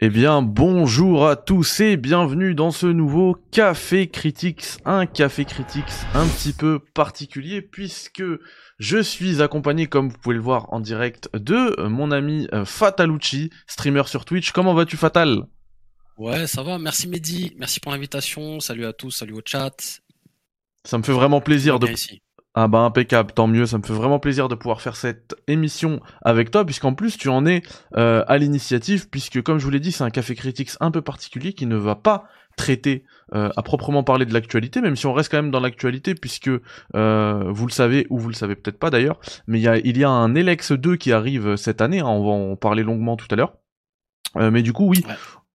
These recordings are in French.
Eh bien, bonjour à tous et bienvenue dans ce nouveau Café Critics, un Café Critics un petit peu particulier puisque je suis accompagné, comme vous pouvez le voir en direct, de mon ami euh, Fatalucci, streamer sur Twitch. Comment vas-tu Fatal? Ouais, ça va, merci Mehdi, merci pour l'invitation, salut à tous, salut au chat. Ça me fait vraiment plaisir de... Ici. Ah bah impeccable, tant mieux, ça me fait vraiment plaisir de pouvoir faire cette émission avec toi, puisqu'en plus tu en es euh, à l'initiative, puisque comme je vous l'ai dit, c'est un café critiques un peu particulier qui ne va pas traiter euh, à proprement parler de l'actualité, même si on reste quand même dans l'actualité, puisque euh, vous le savez, ou vous le savez peut-être pas d'ailleurs, mais il y a, un Elex 2 qui arrive cette année, hein, on va en parler longuement tout à l'heure. Mais du coup, oui.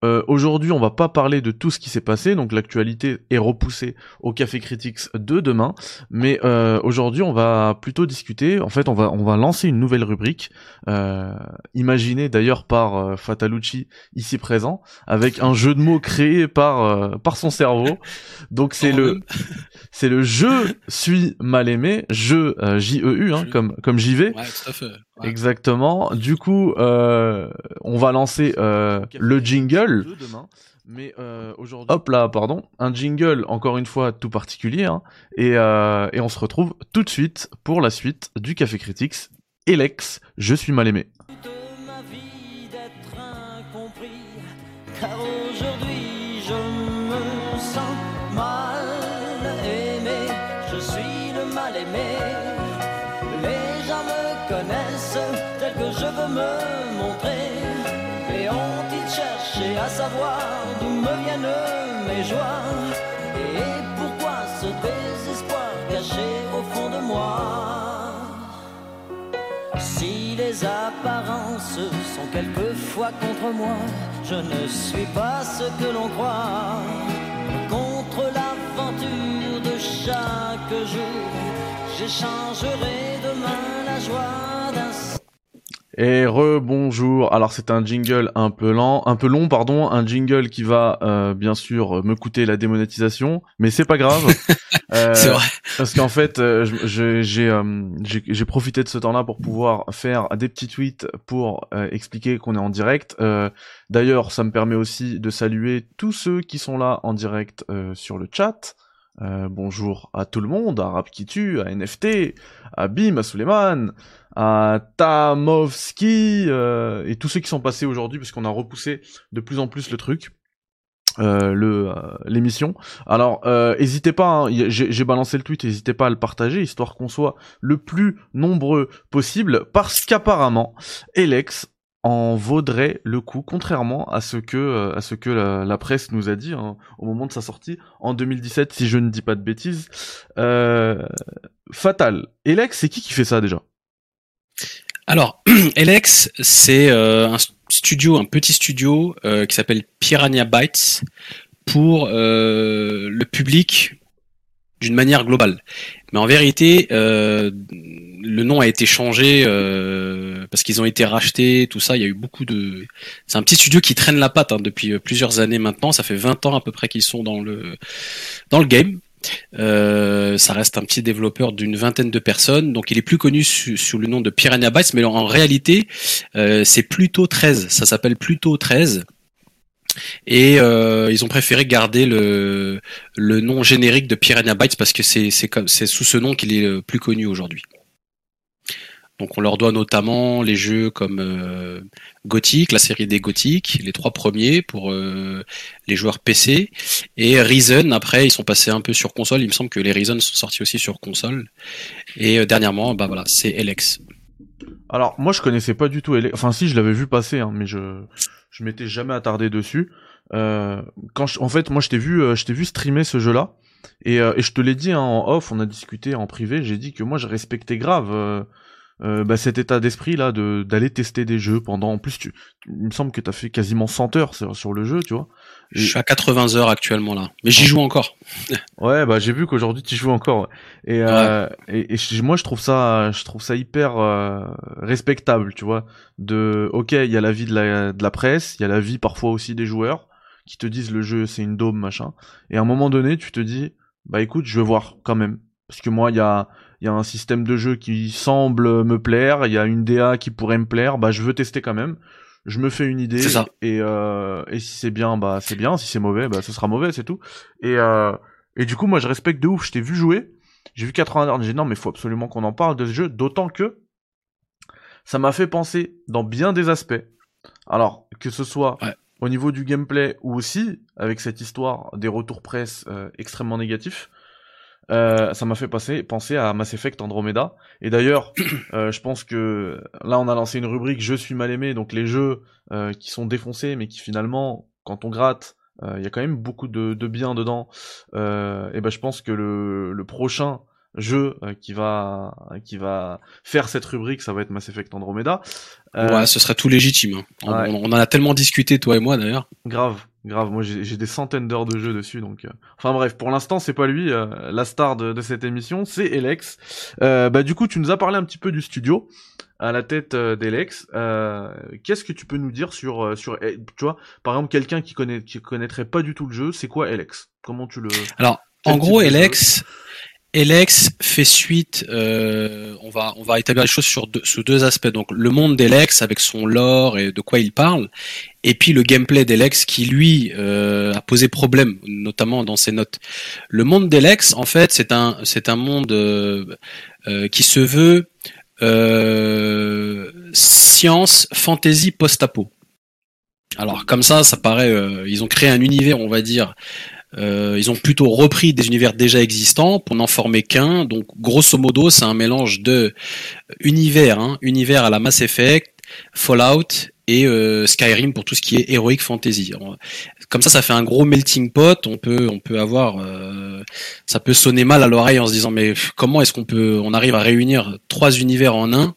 Euh, Aujourd'hui, on va pas parler de tout ce qui s'est passé, donc l'actualité est repoussée au Café Critics de demain. Mais euh, aujourd'hui, on va plutôt discuter. En fait, on va on va lancer une nouvelle rubrique, euh, imaginée d'ailleurs par euh, Fatalucci ici présent, avec un jeu de mots créé par euh, par son cerveau. Donc c'est le c'est le je suis mal aimé, je euh, J E U hein, comme comme j'y vais. Ouais, tout à fait. Ouais. Exactement. Du coup, euh, on va lancer euh, le jingle. Mais euh, hop là, pardon, un jingle encore une fois tout particulier, hein, et, euh, et on se retrouve tout de suite pour la suite du Café Critics. Elex, je suis mal aimé. Me montrer. Mais ont-ils cherché à savoir d'où me viennent mes joies? Et pourquoi ce désespoir caché au fond de moi? Si les apparences sont quelquefois contre moi, je ne suis pas ce que l'on croit. Contre l'aventure de chaque jour, j'échangerai demain la joie d'un Et rebonjour. Alors c'est un jingle un peu lent, un peu long, pardon, un jingle qui va euh, bien sûr me coûter la démonétisation, mais c'est pas grave. Euh, C'est vrai. Parce qu'en fait, euh, j'ai profité de ce temps-là pour pouvoir faire des petits tweets pour expliquer qu'on est en direct. D'ailleurs, ça me permet aussi de saluer tous ceux qui sont là en direct sur le chat. Euh, bonjour à tout le monde, à Rap qui tue, à NFT, à Bim, à Suleiman, à Tamovski euh, et tous ceux qui sont passés aujourd'hui parce qu'on a repoussé de plus en plus le truc. euh, l'émission alors, euh, hésitez pas, hein, j'ai balancé le tweet, n'hésitez pas à le partager, histoire qu'on soit le plus nombreux possible, parce qu'apparemment, Elex en vaudrait le coup, contrairement à ce que euh, la, presse nous a dit hein, au moment de sa sortie en 2017, si je ne dis pas de bêtises. Euh, Fatal. Elex, c'est qui qui fait ça déjà? Alors, Elex, c'est euh, un studio, un petit studio qui s'appelle Piranha Bytes pour le public d'une manière globale. Mais en vérité, euh, le nom a été changé euh, parce qu'ils ont été rachetés, tout ça. Il y a eu beaucoup de. C'est un petit studio qui traîne la patte hein, depuis euh, plusieurs années maintenant. Ça fait 20 ans à peu près qu'ils sont dans le dans le game. Ça reste un petit développeur d'une vingtaine de personnes, donc il est plus connu sous le nom de Piranha Bytes, mais en réalité, euh, c'est plutôt 13. Ça s'appelle plutôt 13. Et euh, ils ont préféré garder le, nom générique de Piranha Bytes parce que c'est sous ce nom qu'il est le plus connu aujourd'hui. Donc on leur doit notamment les jeux comme euh, Gothic, la série des Gothic, les trois premiers pour euh, les joueurs PC, et Reason. Après ils sont passés un peu sur console. Il me semble que les Reason sont sortis aussi sur console. Et euh, dernièrement, bah voilà, c'est Elex. Alors, moi, je connaissais pas du tout. Enfin, si, je l'avais vu passer, hein, mais je je m'étais jamais attardé dessus. Euh, en fait, moi, je t'ai vu, euh, vu streamer ce jeu-là, et, euh, et je te l'ai dit hein, en off, on a discuté en privé. J'ai dit que moi, je respectais grave bah, cet état d'esprit là d'aller tester des jeux pendant. En plus, tu, il me semble que t'as fait quasiment 100 heures sur le jeu, tu vois. Je suis à 80 heures actuellement là, mais j'y joue encore. Ouais, bah j'ai vu qu'aujourd'hui tu joues encore. Et, euh, et, et moi je trouve ça, je trouve ça hyper euh, respectable, tu vois. De, ok, il y a la vie de la, de la presse, il y a la vie parfois aussi des joueurs qui te disent le jeu c'est une dôme machin. Et à un moment donné, tu te dis, bah écoute, je veux voir quand même, parce que moi il y a, il y a un système de jeu qui semble me plaire, il y a une DA qui pourrait me plaire, bah je veux tester quand même. Je me fais une idée C'est ça. et euh, et si c'est bien bah c'est bien. Si c'est mauvais bah ce sera mauvais c'est tout. Et euh, et du coup moi je respecte de ouf. Je t'ai vu jouer. J'ai vu 80 heures j'ai dit non mais faut absolument qu'on en parle de ce jeu. D'autant que ça m'a fait penser dans bien des aspects. Alors que ce soit Ouais. au niveau du gameplay ou aussi avec cette histoire des retours presse euh, extrêmement négatifs euh, ça m'a fait passer, penser à Mass Effect Andromeda. Et d'ailleurs, euh, je pense que là, on a lancé une rubrique Je suis mal aimé, donc les jeux euh, qui sont défoncés, mais qui finalement, quand on gratte, euh, il y a quand même beaucoup de, de bien dedans. Euh, et ben, je pense que le, le prochain jeu euh, qui va qui va faire cette rubrique, ça va être Mass Effect Andromeda. Euh, Ouais, ce serait tout légitime. hein. On, Ouais. on en a tellement discuté, toi et moi d'ailleurs. Grave, grave. Moi, j'ai des centaines d'heures de jeu dessus, donc. euh, Enfin bref, pour l'instant, c'est pas lui. euh, la star de, de cette émission, c'est Elex. Euh, bah du coup, tu nous as parlé un petit peu du studio à la tête d'Elex. Euh, Qu'est-ce que tu peux nous dire sur sur eh, tu vois, par exemple, quelqu'un qui connaît qui connaîtrait pas du tout le jeu, c'est quoi Elex Comment tu le Alors, en gros, Elex, Elex fait suite. euh, on va on va établir les choses sur deux, sous deux aspects. Donc, le monde d'Elex avec son lore et de quoi il parle, et puis le gameplay d'Elex qui lui euh, a posé problème, notamment dans ses notes. Le monde d'Elex, en fait, c'est un c'est un monde euh, qui se veut science, fantasy, post-apo. Alors comme ça, ça paraît. ils ont créé un univers, on va dire. Euh, ils ont plutôt repris des univers déjà existants pour n'en former qu'un. Donc grosso modo, c'est un mélange de univers, hein, univers à la Mass Effect, Fallout et euh, Skyrim pour tout ce qui est heroic fantasy. Comme ça, ça fait un gros melting pot. On peut, on peut avoir, euh, ça peut sonner mal à l'oreille en se disant mais comment est-ce qu'on peut, on arrive à réunir trois univers en un?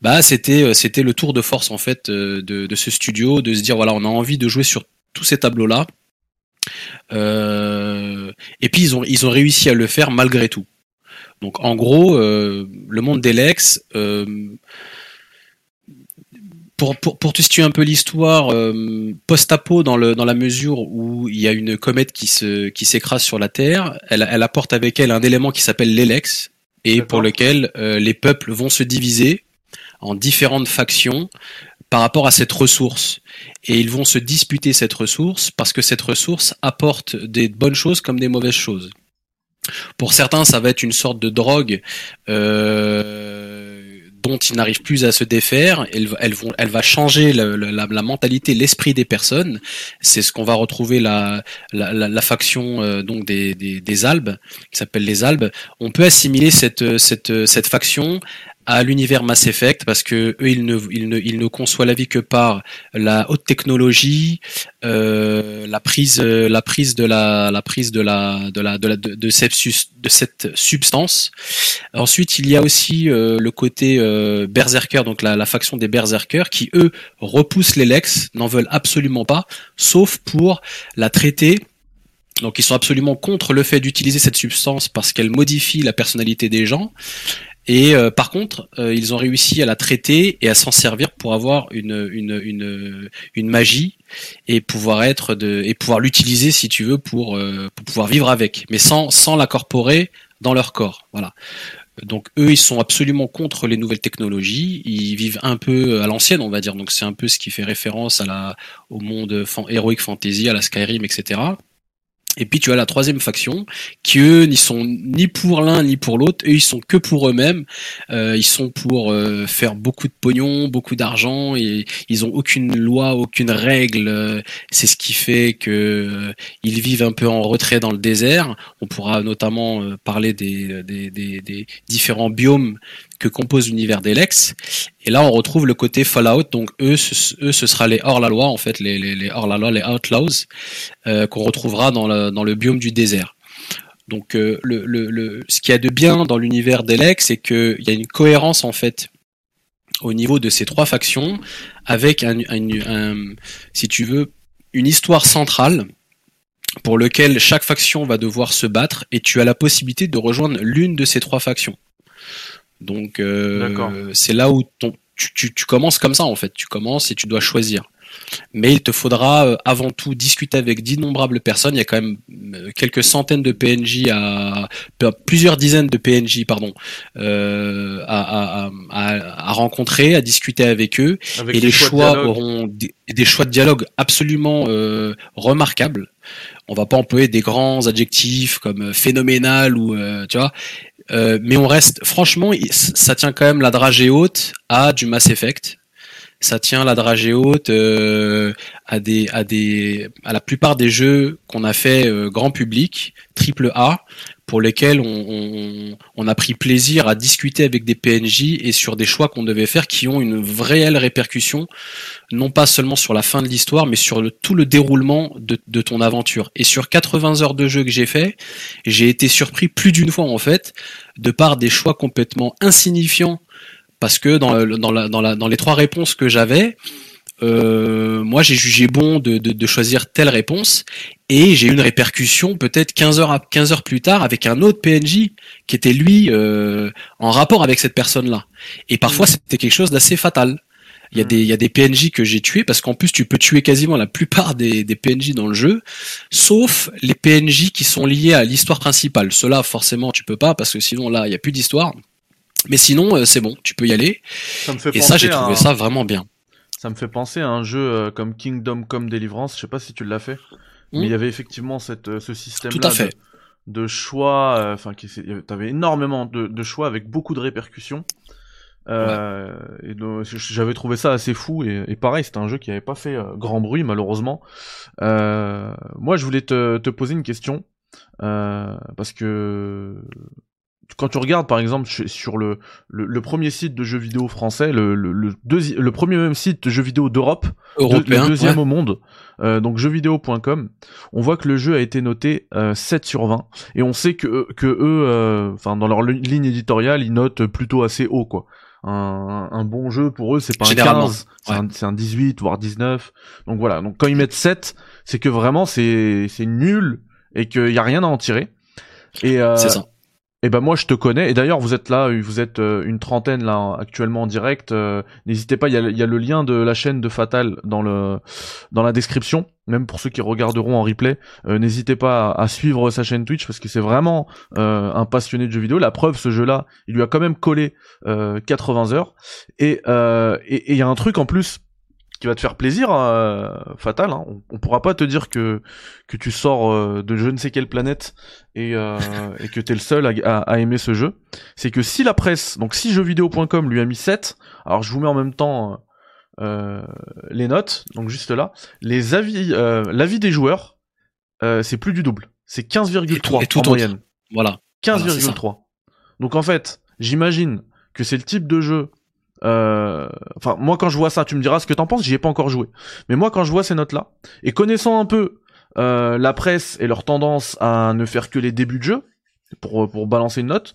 Bah, c'était, euh, c'était le tour de force en fait de, de ce studio, de se dire voilà, on a envie de jouer sur tous ces tableaux là. Euh, et puis ils ont, ils ont réussi à le faire malgré tout. Donc en gros, euh, le monde d'Elex. Euh, pour, pour, pour te situer un peu l'histoire, post-apo dans, le, dans la mesure où il y a une comète qui se qui s'écrase sur la Terre, elle, elle apporte avec elle un élément qui s'appelle l'Elex et D'accord. pour lequel les peuples vont se diviser en différentes factions par rapport à cette ressource. Et ils vont se disputer cette ressource parce que cette ressource apporte des bonnes choses comme des mauvaises choses. Pour certains, ça va être une sorte de drogue euh, dont ils n'arrivent plus à se défaire. Elle, va changer la, mentalité, l'esprit des personnes. C'est ce qu'on va retrouver la, la faction euh, donc des, des, des Albes, qui s'appelle les Albes. On peut assimiler cette, cette, cette faction à l'univers Mass Effect parce que eux ils ne ils ne ils ne conçoivent la vie que par la haute technologie euh, la prise euh, la prise de la la prise de la de la de la de, de cette substance. Ensuite il y a aussi euh, le côté euh, berserker donc la, la faction des berserkers qui eux repoussent les Lex n'en veulent absolument pas sauf pour la traiter. Donc ils sont absolument contre le fait d'utiliser cette substance parce qu'elle modifie la personnalité des gens et euh, par contre, euh, ils ont réussi à la traiter et à s'en servir pour avoir une, une, une, une magie et pouvoir être de et pouvoir l'utiliser si tu veux pour, euh, pour pouvoir vivre avec, mais sans sans l'incorporer dans leur corps. Voilà. Donc eux, ils sont absolument contre les nouvelles technologies. Ils vivent un peu à l'ancienne, on va dire. Donc c'est un peu ce qui fait référence à la au monde heroic fantasy, à la Skyrim, etc. Et puis tu as la troisième faction qui eux n'y sont ni pour l'un ni pour l'autre. Eux ils sont que pour eux-mêmes. Euh, ils sont pour euh, faire beaucoup de pognon, beaucoup d'argent. Et ils ont aucune loi, aucune règle. Euh, C'est ce qui fait que ils vivent un peu en retrait dans le désert. On pourra notamment parler des, des, des différents biomes que compose l'univers d'Elex. Et là, on retrouve le côté Fallout. Donc eux, ce, eux, ce sera les hors-la-loi en fait, les, les, hors-la-loi, les outlaws euh, qu'on retrouvera dans le, dans le biome du désert. Donc euh, le, le, le, ce qu'il y a de bien dans l'univers d'Elex, c'est qu'il y a une cohérence en fait au niveau de ces trois factions, avec un, un, si tu veux, une histoire centrale pour lequel chaque faction va devoir se battre et tu as la possibilité de rejoindre l'une de ces trois factions. Donc euh, c'est là où ton, tu, tu, tu commences comme ça en fait, tu commences et tu dois choisir. mais il te faudra euh, avant tout discuter avec d'innombrables personnes. Il y a quand même euh, quelques centaines de PNJ à plusieurs dizaines de PNJ pardon euh, à, à, à, à, rencontrer, à discuter avec eux, et les choix, auront des, des, choix de dialogue absolument euh, remarquables. On va pas employer des grands adjectifs comme phénoménal ou tu vois, euh, mais on reste, franchement, ça tient quand même la dragée haute à du Mass Effect. Ça tient la dragée haute euh, à des, à des, à la plupart des jeux qu'on a fait euh, grand public, triple A, pour lesquels on, on, a pris plaisir à discuter avec des PNJ et sur des choix qu'on devait faire qui ont une réelle répercussion, non pas seulement sur la fin de l'histoire, mais sur le, tout le déroulement de, de, ton aventure. Et sur 80 heures de jeu que j'ai fait, j'ai été surpris plus d'une fois en fait, de par des choix complètement insignifiants, parce que dans, dans, la, dans, la, dans les trois réponses que j'avais, euh, moi j'ai jugé bon de, de, de, choisir telle réponse et j'ai eu une répercussion peut-être 15 heures à 15 heures plus tard avec un autre PNJ qui était lui euh, en rapport avec cette personne-là. Et parfois mmh. c'était quelque chose d'assez fatal. Il y a mmh. des il y a des PNJ que j'ai tués parce qu'en plus tu peux tuer quasiment la plupart des, des PNJ dans le jeu, sauf les PNJ qui sont liés à l'histoire principale. Cela forcément tu peux pas parce que sinon là il y a plus d'histoire. Mais sinon euh, c'est bon, tu peux y aller. Ça me fait et ça j'ai trouvé ça vraiment bien. Ça me fait penser à un jeu euh, comme Kingdom Come Deliverance, je sais pas si tu l'as fait, mais il y hmm. avait effectivement cette, euh, ce système-là de, de, choix, euh, enfin, qui t'avais énormément de, de, choix avec beaucoup de répercussions. Euh, et j'avais trouvé ça assez fou et, et pareil c'était un jeu qui avait pas fait grand bruit malheureusement. Euh, moi je voulais te, te poser une question parce que quand tu regardes par exemple sur le, le, premier site de jeux vidéo français, le, le, le, le premier même site de jeux vidéo d'Europe, le deuxième au monde, euh, donc jeuxvideo.com, on voit que le jeu a été noté euh, 7 sur 20 et on sait que, que eux, euh, enfin dans leur ligne éditoriale, ils notent plutôt assez haut quoi. Un, un bon jeu pour eux, c'est pas un 15, c'est un, un, 18 voire 19. Donc voilà, donc quand ils mettent 7, c'est que vraiment c'est c'est nul et qu'il y a rien à en tirer. Et euh, c'est ça. Eh ben moi je te connais et d'ailleurs vous êtes là, vous êtes euh, une trentaine là actuellement en direct. Euh, n'hésitez pas, il y a, le lien de la chaîne de Fatal dans le dans la description, même pour ceux qui regarderont en replay. Euh, n'hésitez pas à, suivre sa chaîne Twitch parce que c'est vraiment un passionné de jeux vidéo. La preuve, ce jeu-là, il lui a quand même collé 80 heures et il y a un truc en plus qui va te faire plaisir, euh, Fatal. Hein. On, pourra pas te dire que que tu sors euh, de je ne sais quelle planète et, euh, et que t'es le seul à, à, aimer ce jeu. C'est que si la presse, donc si jeuxvideo.com lui a mis 7, alors je vous mets en même temps euh, les notes, donc juste là, les avis, l'avis des joueurs, c'est plus du double. C'est 15,3 en moyenne. Voilà. 15,3. donc en fait, j'imagine que c'est le type de jeu euh, enfin, moi quand je vois ça, tu me diras ce que t'en penses. J'y ai pas encore joué, mais moi quand je vois ces notes-là et connaissant un peu euh, la presse et leur tendance à ne faire que les débuts de jeu pour pour balancer une note.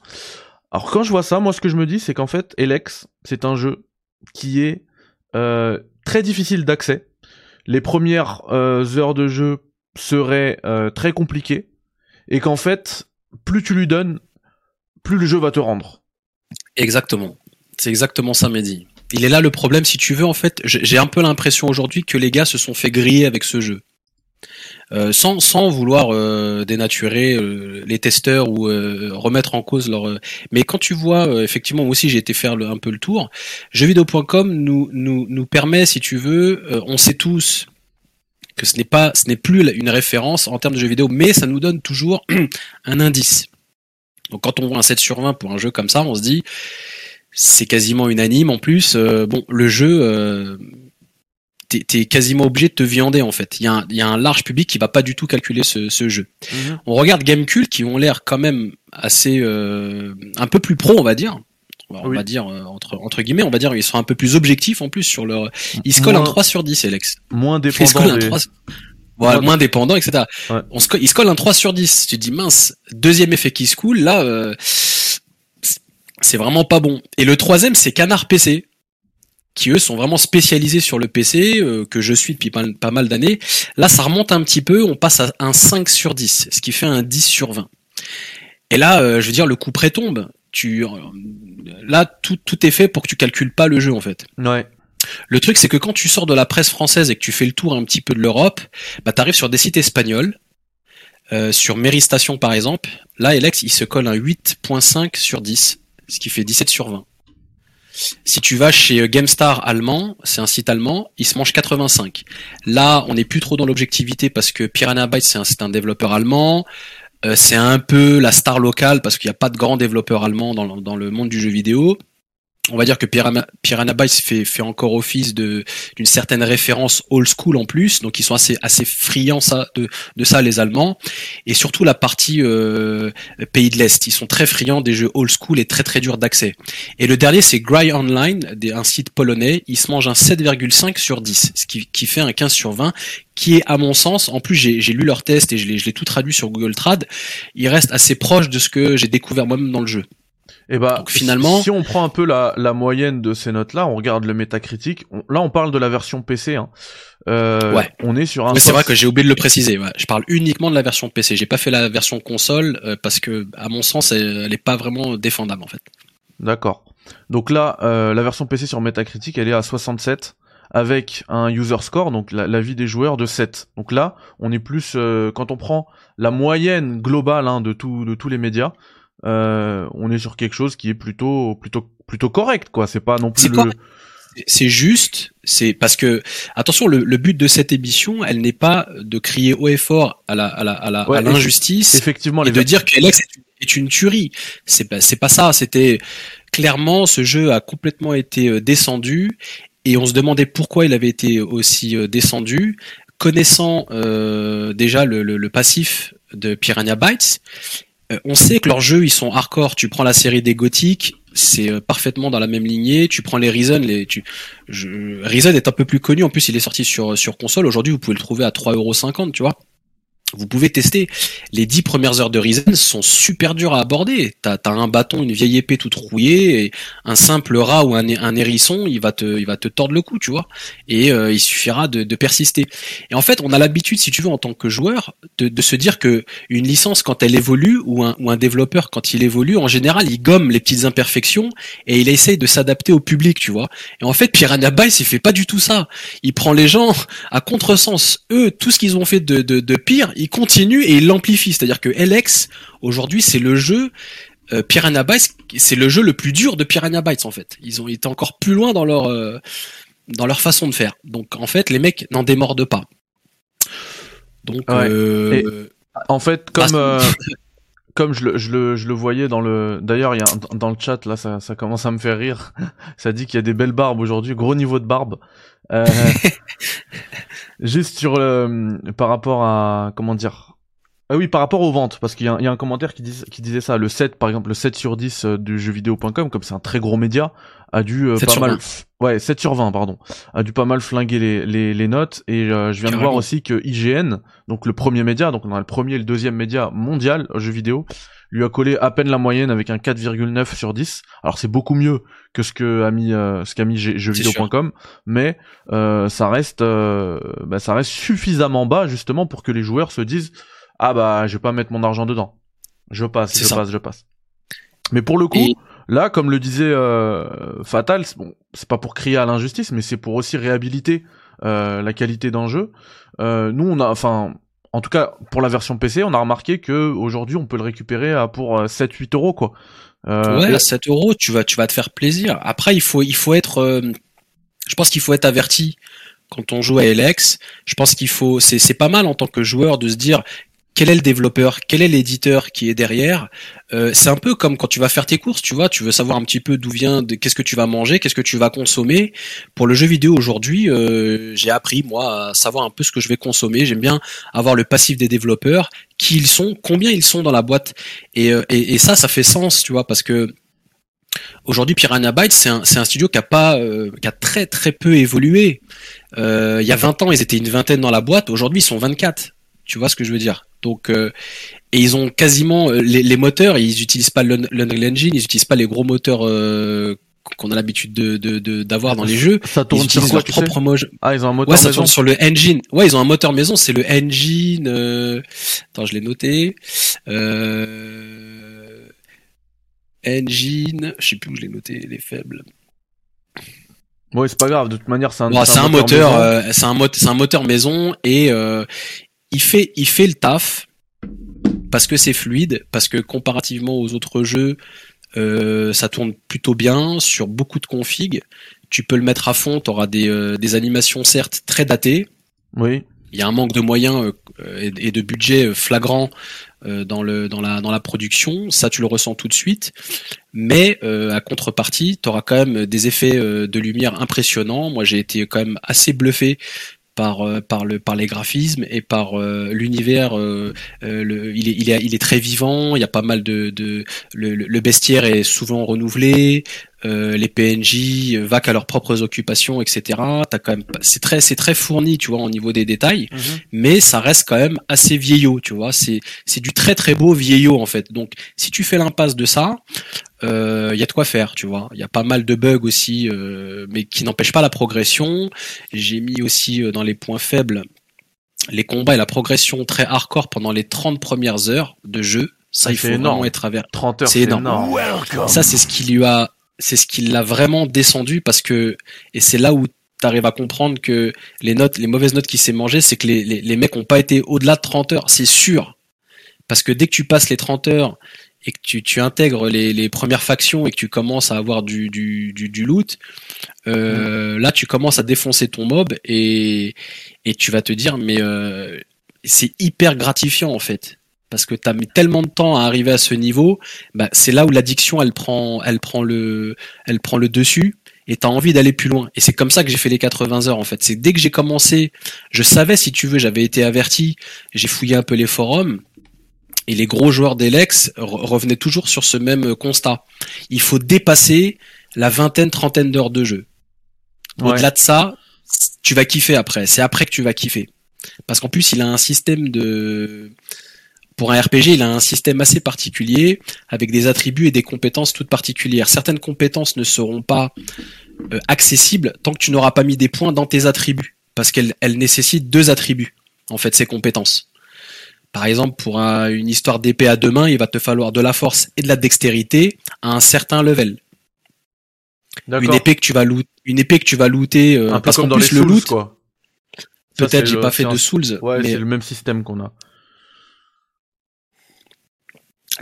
Alors quand je vois ça, moi ce que je me dis, c'est qu'en fait, Elex, c'est un jeu qui est euh, très difficile d'accès. Les premières heures de jeu seraient très compliquées et qu'en fait, plus tu lui donnes, plus le jeu va te rendre. Exactement. C'est exactement ça, Mehdi. Il est là le problème, si tu veux, en fait, j'ai un peu l'impression aujourd'hui que les gars se sont fait griller avec ce jeu. Euh, sans, sans vouloir euh, dénaturer euh, les testeurs ou remettre en cause leur. Mais quand tu vois, effectivement, moi aussi j'ai été faire un peu le tour. Jeuxvideo.com nous, nous, nous permet, si tu veux, on sait tous que ce n'est pas, ce n'est plus une référence en termes de jeux vidéo, mais ça nous donne toujours un indice. Donc quand on voit un 7 sur 20 pour un jeu comme ça, on se dit c'est quasiment unanime en plus. Euh, bon, le jeu, euh, t'es es quasiment obligé de te viander en fait. Il y, a un, y a un large public qui va pas du tout calculer ce, ce jeu. Mhm. On regarde Gamecult qui ont l'air quand même assez euh, un peu plus pro, on va dire. On va dire euh, entre entre guillemets, on va dire ils sont un peu plus objectifs en plus sur leur. Ils se collent un 3 sur 10, Alex. Moins dépendant. Des... Voilà, moins dépendant, etc. On se, ils se collent un 3 sur 10. Tu te dis mince, deuxième effet qui se coule, là, euh, c'est vraiment pas bon. Et le troisième, c'est Canard PC, qui eux sont vraiment spécialisés sur le PC, euh, que je suis depuis pas, mal d'années. Là, ça remonte un petit peu, on passe à un 5 sur 10, ce qui fait un 10 sur 20. Et là, euh, je veux dire, le coup près tombe. Tu, euh, là, tout, tout est fait pour que tu calcules pas le jeu, en fait. Ouais. Le truc, c'est que quand tu sors de la presse française et que tu fais le tour un petit peu de l'Europe, bah, tu arrives sur des sites espagnols, euh, sur Méristation par exemple. Là, Alex, il se colle un 8.5 sur 10, ce qui fait 17 sur 20. Si tu vas chez euh, GameStar allemand, c'est un site allemand, il se mange 85. Là, on n'est plus trop dans l'objectivité parce que Piranha Bytes, c'est un, développeur allemand. Euh, c'est un peu la star locale parce qu'il n'y a pas de grands développeurs allemands dans le monde du jeu vidéo on va dire que Piranha, Bytes fait, fait encore office de d'une certaine référence old school en plus, donc ils sont assez assez friands ça de, de ça les Allemands et surtout la partie euh, pays de l'est, ils sont très friands des jeux old school et très très durs d'accès. Et le dernier c'est Gry Online, un site polonais, il se mange un 7,5 sur 10, ce qui, qui fait un 15 sur 20 qui est à mon sens, en plus j'ai lu leur test et je l'ai tout traduit sur Google Trad, il reste assez proche de ce que j'ai découvert moi-même dans le jeu. Et eh bah finalement, si on prend un peu la, la moyenne de ces notes-là, on regarde le métacritique. là, on parle de la version PC. Hein. Euh, ouais. On est sur un. c'est vrai que j'ai oublié de le préciser. Ouais. Je parle uniquement de la version PC. J'ai pas fait la version console euh, parce que, à mon sens, elle, est pas vraiment défendable en fait. D'accord. Donc là, euh, la version PC sur Metacritic, elle est à 67 avec un user score, donc la, vie des joueurs de 7. Donc là, on est plus quand on prend la moyenne globale hein, de tout, de tous les médias, euh, on est sur quelque chose qui est plutôt plutôt plutôt correct quoi. C'est pas non plus le... c'est juste c'est parce que attention le, but de cette émission elle n'est pas de crier haut et fort à la à la à l'injustice effectivement et de dire que Alex est une tuerie. C'est pas c'est pas ça. C'était clairement ce jeu a complètement été euh, descendu et on se demandait pourquoi il avait été aussi euh, descendu. Connaissant déjà le, le, le passif de Piranha Bytes euh, on sait que leurs jeux ils sont hardcore. Tu prends la série des gothiques, c'est euh, parfaitement dans la même lignée. Tu prends les Reason, les tu je, est un peu plus connu. En plus, il est sorti sur sur console. Aujourd'hui, vous pouvez le trouver à 3,50€, tu vois vous pouvez tester. Les dix premières heures de Risen sont super dures à aborder. T'as as un bâton, une vieille épée toute rouillée, un simple rat ou un, un hérisson, il va te, il va te tordre le cou, tu vois. Et euh, il suffira de, de, persister. Et en fait, on a l'habitude, si tu veux, en tant que joueur, de, de, se dire que une licence, quand elle évolue, ou un, ou un développeur, quand il évolue, en général, il gomme les petites imperfections et il essaye de s'adapter au public, tu vois. Et en fait, Piranha Bytes, il fait pas du tout ça. Il prend les gens à contresens. Eux, tout ce qu'ils ont fait de, de, de pire, il continue et il l'amplifie. C'est-à-dire que LX, aujourd'hui, c'est le jeu euh, Piranha Bytes, c'est le jeu le plus dur de Piranha Bytes en fait. Ils ont été encore plus loin dans leur euh, dans leur façon de faire. Donc en fait, les mecs n'en démordent pas. Donc euh, en fait, comme euh, comme je le, je le, je le voyais dans le d'ailleurs il y a dans le chat là ça, ça commence à me faire rire ça dit qu'il y a des belles barbes aujourd'hui gros niveau de barbe juste sur le, par rapport à comment dire ah oui, par rapport aux ventes, parce qu'il y, y, a un commentaire qui, qui disait ça, le 7, par exemple, le 7 sur 10 euh, du jeuxvideo.com, comme c'est un très gros média, a dû euh, pas mal... Ouais, 7 sur 20, pardon. A dû pas mal flinguer les, les, les notes, et euh, je viens de voir aussi que IGN, donc le premier média, donc on a le premier et le deuxième média mondial, jeux vidéo, lui a collé à peine la moyenne avec un 4,9 sur 10. Alors c'est beaucoup mieux que ce que a mis euh, ce qu'a mis jeuxvideo.com, mais euh, ça reste euh, bah, ça reste suffisamment bas justement pour que les joueurs se disent ah bah je vais pas mettre mon argent dedans. Je passe, je passe, je passe. Mais pour le coup, là comme le disait Fatal, bon, c'est pas pour crier à l'injustice, mais c'est pour aussi réhabiliter la qualité d'un jeu. nous on a enfin en tout cas pour la version PC, on a remarqué que aujourd'hui on peut le récupérer à pour 7-8 euh, euros quoi. Euh, ouais, à 7 euros, tu vas tu vas te faire plaisir. Après il faut il faut être, euh, je pense qu'il faut être averti quand on joue à LX. Je pense qu'il faut c'est c'est pas mal en tant que joueur de se dire quel est le développeur, quel est l'éditeur qui est derrière. Euh, c'est un peu comme quand tu vas faire tes courses, tu vois, tu veux savoir un petit peu d'où vient, qu'est-ce que tu vas manger, qu'est-ce que tu vas consommer. Pour le jeu vidéo aujourd'hui, euh, j'ai appris moi à savoir un peu ce que je vais consommer. J'aime bien avoir le passif des développeurs, qui ils sont, combien ils sont dans la boîte, et, euh, et, ça, ça fait sens, tu vois, parce que Aujourd'hui, Piranha Bytes, c'est un, studio qui a pas, euh, qui a très très peu évolué. Il y a 20 ans, ils étaient une vingtaine dans la boîte. Aujourd'hui, ils sont 24. Tu vois ce que je veux dire? Donc, euh, et ils ont quasiment euh, les, les, moteurs, ils utilisent pas l'Unreal Engine, ils utilisent pas les gros moteurs euh, qu'on a l'habitude de d'avoir dans les jeux. Ça tourne sur quoi, leur propre moteur. Ah, ils ont un moteur ouais, maison. ça tourne sur le engine. Ouais, ils ont un moteur maison, c'est le engine. Euh... Attends, je l'ai noté. Euh... Engine, je sais plus où je l'ai noté, les faibles. Ouais, c'est pas grave. De toute manière, c'est un, Bon, un moteur, maison. euh, c'est un un moteur maison et euh, il fait, il fait le taf parce que c'est fluide, parce que comparativement aux autres jeux, euh, ça tourne plutôt bien sur beaucoup de configs. Tu peux le mettre à fond, tu auras des, euh, des animations certes très datées. Oui. Il y a un manque de moyens euh, et et de budget flagrant dans le dans la dans la production, ça tu le ressens tout de suite. Mais à contrepartie, tu auras quand même des effets de lumière impressionnants. Moi, j'ai été quand même assez bluffé par euh, par le par les graphismes et par euh, l'univers. euh, il est il est il est très vivant. Il y a pas mal de de le, le bestiaire est souvent renouvelé. Euh, les PNJ euh, vaquent à leurs propres occupations, etc. T'as quand même, c'est très, c'est très fourni, tu vois, au niveau des détails, mais ça reste quand même assez vieillot, tu vois. C'est, c'est du très très beau vieillot en fait. Donc, si tu fais l'impasse de ça, il euh, y a de quoi faire, tu vois. Il y a pas mal de bugs aussi, euh, mais qui n'empêchent pas la progression. J'ai mis aussi euh, dans les points faibles les combats et la progression très hardcore pendant les 30 premières heures de jeu. Ça, Ah, il faut énorme. vraiment être aver- 30 heures, C'est c'est énorme. énorme. ça, c'est ce qui lui a, c'est ce qui l'a vraiment descendu parce que, et c'est là où t'arrives à comprendre que les notes, les mauvaises notes qu'il s'est mangées, c'est que les, les, mecs ont pas été au-delà de 30 heures, c'est sûr. Parce que dès que tu passes les 30 heures et que tu, tu intègres les, les premières factions et que tu commences à avoir du, du, du, du loot, euh, là tu commences à défoncer ton mob et, et tu vas te dire mais euh, c'est hyper gratifiant en fait parce que tu as mis tellement de temps à arriver à ce niveau, bah, c'est là où l'addiction elle prend elle prend le elle prend le dessus et tu as envie d'aller plus loin. Et c'est comme ça que j'ai fait les 80 heures en fait. C'est dès que j'ai commencé, je savais si tu veux, j'avais été averti, j'ai fouillé un peu les forums et les gros joueurs d'Elex re- revenaient toujours sur ce même constat. Il faut dépasser la vingtaine, trentaine d'heures de jeu. Ouais. Au-delà de ça, tu vas kiffer après. C'est après que tu vas kiffer. Parce qu'en plus, il a un système de... Pour un RPG, il a un système assez particulier, avec des attributs et des compétences toutes particulières. Certaines compétences ne seront pas euh, accessibles tant que tu n'auras pas mis des points dans tes attributs. Parce qu'elles elles nécessitent deux attributs, en fait, ces compétences. Par exemple, pour un- une histoire d'épée à deux mains, il va te falloir de la force et de la dextérité à un certain level. Une épée que tu vas loot, une épée que tu vas looter, euh, Un peu parce comme qu'en dans les plus le Souls, loot, peut-être j'ai pas fait de Souls, Ouais, mais c'est le même système qu'on a.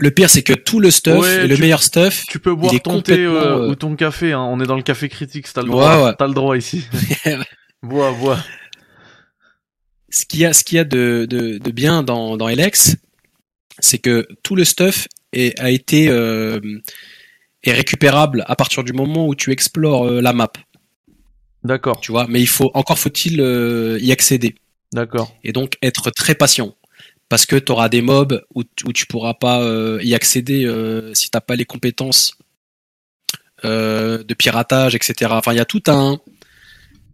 le pire c'est que tout le stuff Ouais, et le tu- meilleur stuff, Tu peux boire ton thé euh, euh, ou ton café, hein. on est dans le café critique, t'as le droit. ouais. T'as le droit ici. bois, bois. ce qu'il y a, ce qu'il y a de, de, de bien dans, dans Elex, c'est que tout le stuff est, a été euh, est récupérable à partir du moment où tu explores euh, la map, D'accord, tu vois. Mais il faut encore faut-il euh, y accéder d'accord. et donc être très patient parce que tu auras des mobs où, où tu pourras pas euh, y accéder euh, si t'as pas les compétences euh, de piratage, etc. Enfin, il y a tout un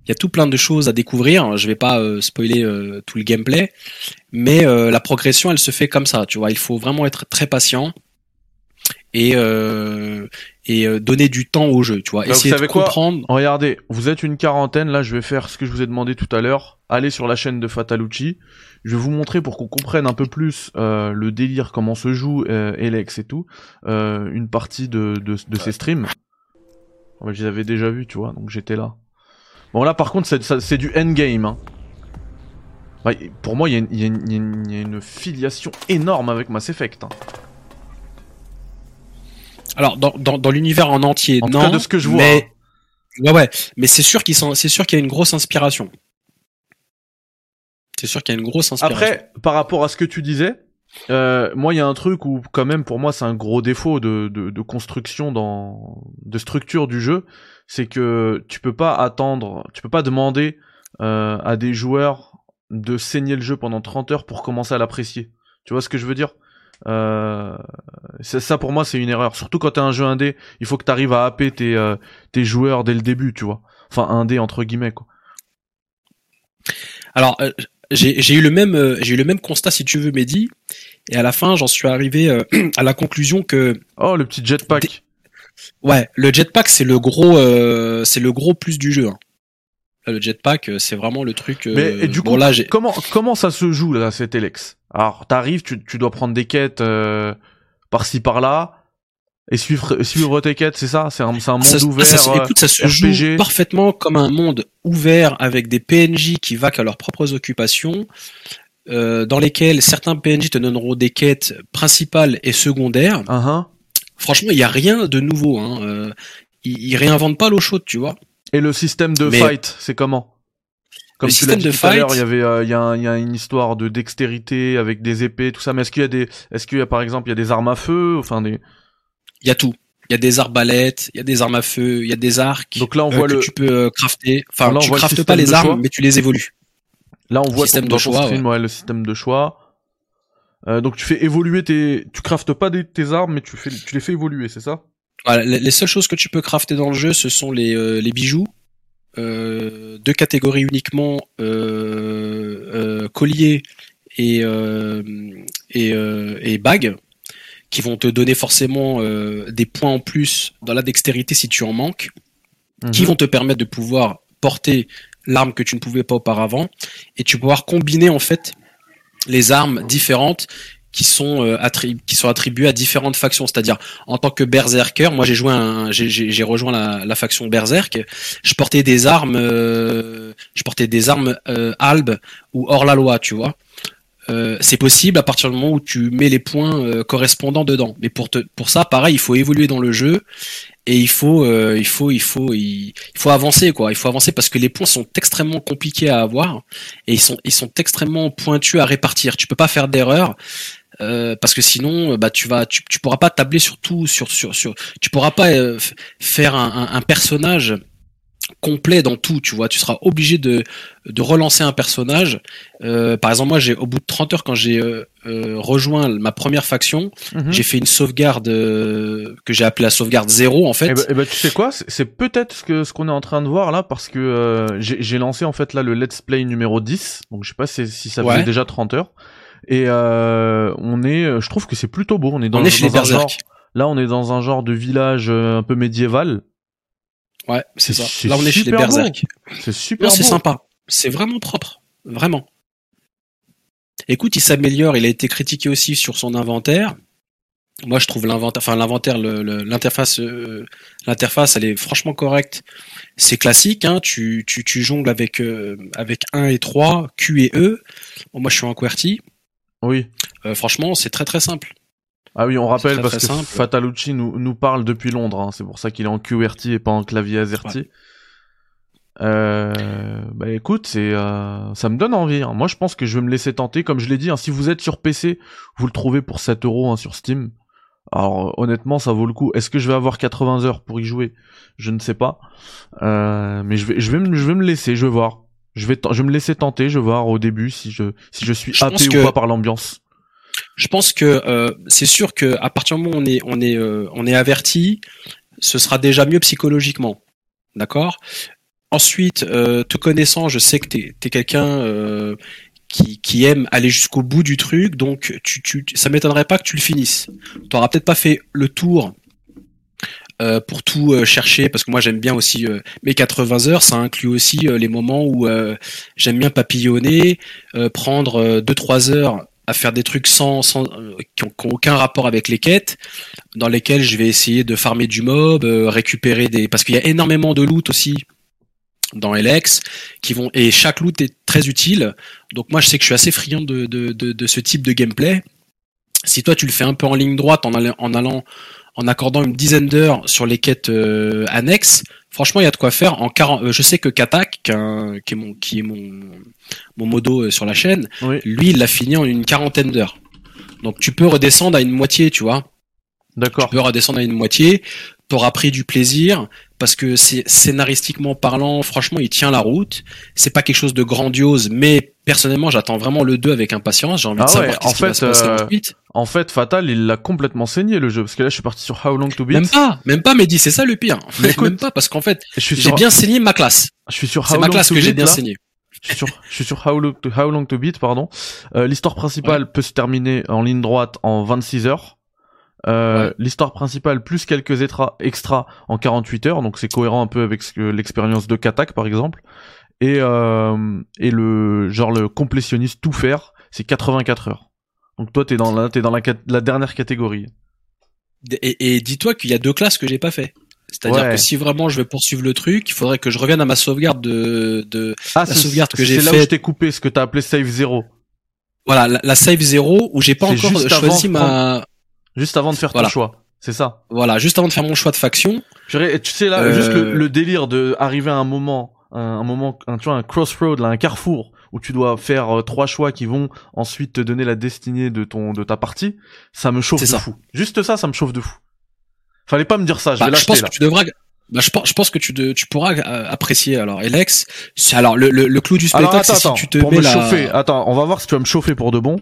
il y a tout plein de choses à découvrir. Je vais pas euh, spoiler tout le gameplay, mais la progression, elle se fait comme ça. Tu vois, il faut vraiment être très patient et et donner du temps au jeu. Tu vois, Bah, vous essayer de quoi? comprendre. Regardez, vous êtes une quarantaine, là je vais faire ce que je vous ai demandé tout à l'heure. Allez sur la chaîne de Fatalucci. Je vais vous montrer pour qu'on comprenne un peu plus euh, le délire, comment se joue euh, Elex et tout, euh, une partie de, de, de ces streams. Ouais, je les avais déjà vus, tu vois, donc j'étais là. Bon là par contre c'est du endgame. Hein. Ouais, pour moi il y, a une- y y y a filiation énorme avec Mass Effect. hein. Alors dans dans, dans l'univers en entier, En tout non. cas de ce que je vois. mais- hein. Ouais, ouais, mais c'est sûr qu'ils sont, c'est sûr qu'il y a une grosse inspiration. C'est sûr qu'il y a une grosse inspiration. Après, par rapport à ce que tu disais, euh, moi, il y a un truc où, quand même, pour moi, c'est un gros défaut de, de, de construction dans, de structure du jeu, c'est que tu peux pas attendre, tu peux pas demander euh, à des joueurs de saigner le jeu pendant 30 heures pour commencer à l'apprécier. Tu vois ce que je veux dire? Euh, ça pour moi c'est une erreur. Surtout quand t'es un jeu indé, il faut que t'arrives à happer tes, euh, tes joueurs dès le début, tu vois. Enfin indé entre guillemets quoi. Alors, euh, j'ai eu le même, euh, j'ai eu le même constat si tu veux, Mehdi. Et à la fin, j'en suis arrivé euh, à la conclusion que, Oh le petit jetpack. ouais, le jetpack c'est le gros, euh, c'est le gros plus du jeu. hein. Là, Le jetpack, c'est vraiment le truc. euh, Mais et du bon, coup, là, comment comment ça se joue là cet Elex? Alors t'arrives, tu, tu dois prendre des quêtes euh, par-ci par-là. Et suivre, suivre tes quêtes, c'est ça? C'est un, un monde Ça, se- ouvert. ça se- euh, écoute, ça se RPG. joue parfaitement comme un monde ouvert avec des PNJ qui vaquent à leurs propres occupations, euh, dans lesquels certains PNJ te donneront des quêtes principales et secondaires. hein. Franchement, il y a rien de nouveau. Hein. Euh, ils, ils réinventent pas l'eau chaude, tu vois. Et le système de Mais- fight, c'est comment? Comme Le tu système dit de tout fight- il y avait, euh, il y, a un- il y a une histoire de dextérité avec des épées, tout ça. Mais est-ce qu'il y a des, est-ce qu'il y a par exemple, il y a des armes à feu, enfin des. Il y a tout. Il y a des arbalètes, il y a des armes à feu, il y a des arcs Donc là, on euh, voit que le, tu peux euh, crafter. Enfin, Là, on tu craftes pas les armes, mais tu les évolues. là, on voit système ton, de choix, stream, ouais, le système de choix. Euh, donc tu fais évoluer tes, tu craftes pas des, tes armes, mais tu fais, tu les fais évoluer, c'est ça? Voilà, les les seules choses que tu peux crafter dans le jeu, ce sont les, euh, les bijoux. Euh, deux catégories uniquement, euh, euh, collier et, euh, et, euh, et bague, qui vont te donner forcément euh, des points en plus dans la dextérité si tu en manques, qui Mhm. vont te permettre de pouvoir porter l'arme que tu ne pouvais pas auparavant, et tu vas pouvoir combiner en fait les armes différentes qui sont euh, qui sont attribuées à différentes factions. C'est-à-dire en tant que berserker, moi j'ai joué un, j'ai- rejoint la, la faction berserk. Je portais des armes, euh, je portais des armes euh, albe ou hors la loi, tu vois. Euh, c'est possible à partir du moment où tu mets les points euh, correspondants dedans. Mais pour te, pour ça, pareil, il faut évoluer dans le jeu et il faut, euh, il faut, il faut, il, faut avancer quoi. Il faut avancer parce que les points sont extrêmement compliqués à avoir et ils sont, ils sont extrêmement pointus à répartir. Tu peux pas faire d'erreur. parce que sinon, bah tu vas, tu, tu pourras pas tabler sur tout, sur sur sur, tu pourras pas faire un, un personnage complet dans tout, tu vois. Tu seras obligé de de relancer un personnage. Euh, par exemple, moi, j'ai au bout de 30 heures quand j'ai euh, euh, rejoint ma première faction, Mhm. j'ai fait une sauvegarde euh, que j'ai appelée la sauvegarde zéro en fait. Eh ben, eh ben, tu sais quoi, c'est- peut-être ce que ce qu'on est en train de voir là, parce que euh, j'ai lancé en fait là le let's play numéro 10, donc je sais pas si, si ça faisait Ouais. déjà 30 heures. Et euh, on est, je trouve que c'est plutôt beau. On est dans, on est chez les dans un genre, là, on est dans un genre de village un peu médiéval. Ouais, c'est ça. Là, on est chez les berserk. C'est super Non, c'est sympa. C'est vraiment propre. Vraiment. Écoute, il s'améliore. Il a été critiqué aussi sur son inventaire. Moi, je trouve l'inventaire, enfin l'inventaire, l'interface, euh, l'interface, elle est franchement correcte. C'est classique, hein. Tu, tu, tu jongles avec euh, avec 1 et 3, Q et E. Bon, moi, je suis en QWERTY. Oui. Euh, franchement, c'est très très simple. Ah oui, on rappelle très, parce très que simple. Fatalucci nous, nous parle depuis Londres. hein. C'est pour ça qu'il est en QWERTY et pas en clavier AZERTY. Euh, bah écoute, c'est euh, ça me donne envie. hein. Moi, je pense que je vais me laisser tenter. Comme je l'ai dit, hein, si vous êtes sur PC, vous le trouvez pour 7 euros hein, sur Steam. Alors euh, honnêtement, ça vaut le coup. Est-ce que je vais avoir 80 heures pour y jouer? Je ne sais pas. Euh, mais je vais, je vais, me, je vais me laisser. Je vais voir. Je vais, je vais me laisser tenter. Je vais voir au début si je, si je suis Je happé pense ou que- pas par l'ambiance. Je pense que euh, c'est sûr que à partir du moment où on est on est euh, on est averti, ce sera déjà mieux psychologiquement, d'accord? Ensuite, euh, te connaissant, je sais que t'es es, quelqu'un euh, qui, qui aime aller jusqu'au bout du truc, donc tu, tu ça m'étonnerait pas que tu le finisses. T'auras peut-être pas fait le tour. euh, pour tout euh, chercher parce que moi j'aime bien aussi euh, mes 80 heures ça inclut aussi euh, les moments où euh, j'aime bien papillonner prendre 2-3 heures à faire des trucs sans, sans euh, qui, ont, qui ont aucun rapport avec les quêtes, dans lesquels je vais essayer de farmer du mob, euh, récupérer des, parce qu'il y a énormément de loot aussi dans LX qui vont et chaque loot est très utile. Donc moi je sais que je suis assez friand de, de, de, de ce type de gameplay. Si toi tu le fais un peu en ligne droite en allant en, allant, en accordant une dizaine d'heures sur les quêtes euh, annexes, franchement il y a de quoi faire en 40 euh, je sais que Katak qui, est un- qui est mon qui est mon mon modo euh, sur la chaîne, Oui. lui, il l'a fini en une quarantaine d'heures. Donc tu peux redescendre à une moitié, tu vois. Tu D'accord. peux redescendre à une moitié. T'auras pris du plaisir parce que c'est scénaristiquement parlant, franchement, il tient la route. C'est pas quelque chose de grandiose, mais personnellement, j'attends vraiment le 2 avec impatience. J'ai envie Ah de savoir ouais, en va fait, se passer euh. En fait, Fatal, il l'a complètement saigné le jeu parce que là, je suis parti sur How Long to Beat. Même pas, même pas, Mehdi, c'est ça le pire. Mais écoute, même pas parce qu'en fait, j'ai sur, bien saigné ma classe. je suis sur C'est How ma Long classe to que j'ai bien saigné. Je suis sur, je suis sur How, Long to, How Long to Beat, pardon. Euh, l'histoire principale peut se terminer en ligne droite en 26 heures. Euh, Ouais. L'histoire principale plus quelques extra, extras en 48 heures, donc c'est cohérent un peu avec l'expérience de Katak par exemple. Et, euh, et le genre le complétionniste tout faire, c'est 84 heures. Donc toi t'es dans la t'es dans la, la dernière catégorie. Et, et dis-toi qu'il y a deux classes que j'ai pas fait. C'est-à-dire Ouais. que si vraiment je veux poursuivre le truc, il faudrait que je revienne à ma sauvegarde de, de Ah, la sauvegarde que j'ai C'est là où je t'ai coupé, ce que t'as appelé save 0. Voilà, la, la save 0 où j'ai pas encore choisi avant ma, Juste avant de faire Voilà. ton choix. C'est ça. voilà, juste avant de faire mon choix de faction. Tu sais là, Euh, juste le, le délire de arriver à un moment, un, un moment, un, tu vois, un crossroad, là, un carrefour où tu dois faire euh, trois choix qui vont ensuite te donner la destinée de ton, de ta partie, ça me chauffe de ça. fou. Juste ça, ça me chauffe de fou. Fallait pas me dire ça, je Bah, vais je pense là. que tu devras. Bah, je pense, je pense que tu, de- tu pourras euh, apprécier alors Elex. C'est alors le, le, le clou du spectacle, attends, c'est si tu te pour mets me la. chauffer, attends, on va voir si tu vas me chauffer pour de bon.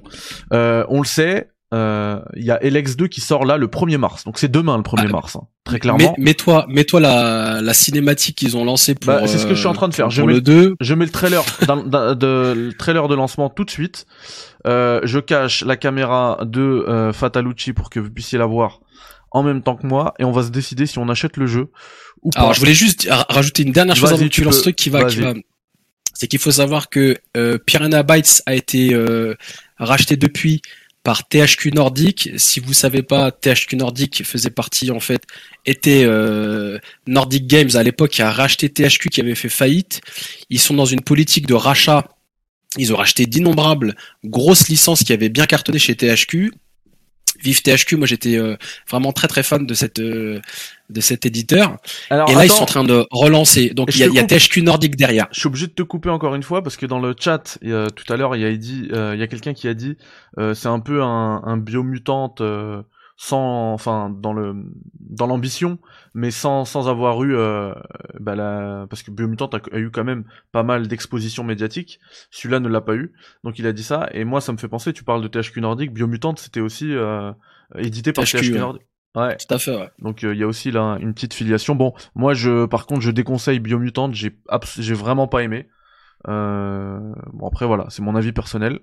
Euh, on le sait, euh, il y a LX2 qui sort là le 1er mars, donc c'est demain le 1er Ah, mars, hein, très clairement. Mets- Mets-toi, mets-toi la, la cinématique qu'ils ont lancée pour. Bah, c'est ce que je suis en train de faire. euh, Je mets- le 2. Je mets le trailer, de, le trailer de lancement tout de suite. Euh, je cache la caméra de euh, Fatalucci pour que vous puissiez la voir en même temps que moi, et on va se décider si on achète le jeu ou pas. Alors, je voulais juste ra- rajouter une dernière chose avant que tu lances ce truc qui va, qui Vas-y. va. C'est qu'il faut savoir que Piranha Bytes a été racheté depuis par THQ Nordic. Si vous savez pas, THQ Nordic faisait partie en fait, était euh, Nordic Games à l'époque qui a racheté THQ qui avait fait faillite. Ils sont dans une politique de rachat. Ils ont racheté d'innombrables grosses licences qui avaient bien cartonné chez THQ. Vive THQ, moi j'étais euh, vraiment très très fan de cette euh, de cet éditeur. Alors, Et là, ils sont en train de relancer. Donc, il y a, y. THQ Nordic derrière. je suis obligé de te couper encore une fois parce que dans le chat, tout à l'heure, il y a dit, euh, il y a quelqu'un qui a dit, euh, c'est un peu un, un biomutante euh, sans, enfin, dans le, dans l'ambition, mais sans, sans avoir eu, euh, bah, la, parce que biomutante a, a eu quand même pas mal d'expositions médiatiques. Celui-là ne l'a pas eu, donc il a dit ça. Et moi, ça me fait penser. Tu parles de THQ Nordic, biomutante, c'était aussi euh, édité par THQ, THQ, ouais. Nordic. Ouais. Tout à fait, ouais. Donc euh, il y a aussi là une petite filiation. Bon, moi je par contre je déconseille Biomutant, j'ai j'ai vraiment pas aimé. Euh, bon après voilà, c'est mon avis personnel.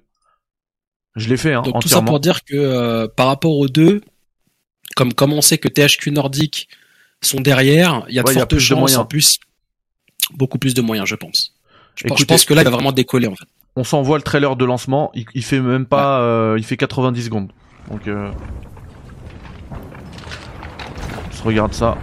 Je l'ai fait hein, Donc, tout ça pour dire que euh, par rapport aux deux, comme, comme on sait que THQ Nordic sont derrière, il y a de Ouais, a fortes plus de chances, moyens. en plus, beaucoup plus de moyens, je pense. Je, pense- je Écoutez, pense que là, il va vraiment décoller, en fait. On s'envoie le trailer de lancement, il, il fait même pas euh, il fait 90 secondes. Donc euh, on se regarde ça.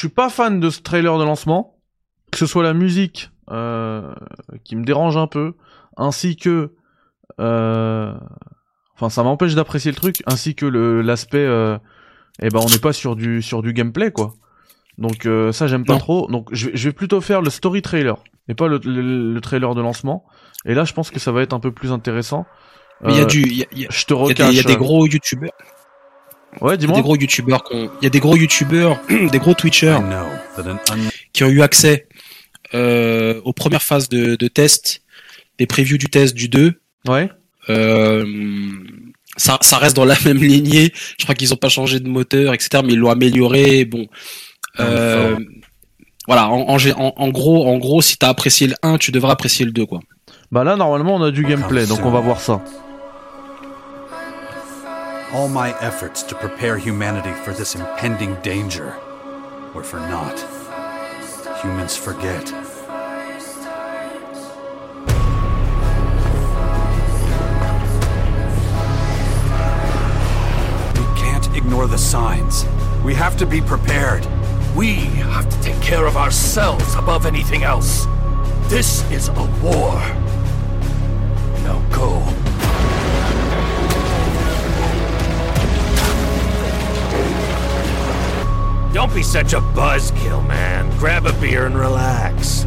Suis pas fan de ce trailer de lancement, que ce soit la musique euh, qui me dérange un peu, ainsi que euh, enfin ça m'empêche d'apprécier le truc, ainsi que le l'aspect euh, eh ben on n'est pas sur du sur du gameplay quoi. Donc euh, ça j'aime pas Non. trop. Donc je, vais- je vais plutôt faire le story trailer et pas le, le, le trailer de lancement. Et là je pense que ça va être un peu plus intéressant. Il y a Euh, du, il y a, il y a- Je te il y a des- recache. il y a des gros youtubeurs, Ouais, il y a dis-moi. des gros youtubeurs qu'on- il y a des gros youtubeurs, des gros twitchers qui ont eu accès euh, aux premières phases de, de test, des previews du test du 2. Ouais. Euh, ça, ça reste dans la même lignée. Je crois qu'ils ont pas changé de moteur, etc. Mais ils l'ont amélioré. Bon, euh, voilà. En, gros, en gros, si t'as apprécié le 1, tu devrais apprécier le 2, quoi. Bah là normalement on a du gameplay, donc on va voir ça. All my efforts to prepare humanity for this impending danger were for naught. Humans forget. We can't ignore the signs. We have to be prepared. We have to take care of ourselves above anything else. This is a war. Don't be such a buzzkill, man. Grab a beer and relax.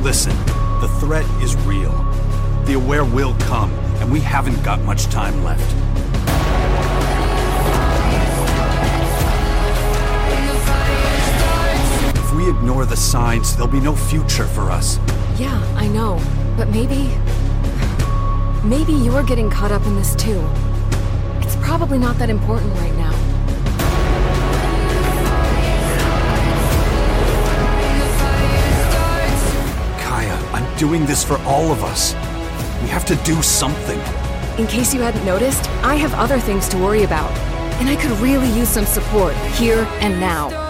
Listen, the threat is real. The Aware will come, and we haven't got much time left. If we ignore the signs, there'll be no future for us. Yeah, I know. But maybe. Maybe you're getting caught up in this too. It's probably not that important right now. Doing this for all of us. We have to do something. In case you hadn't noticed, I have other things to worry about. And I could really use some support here and now.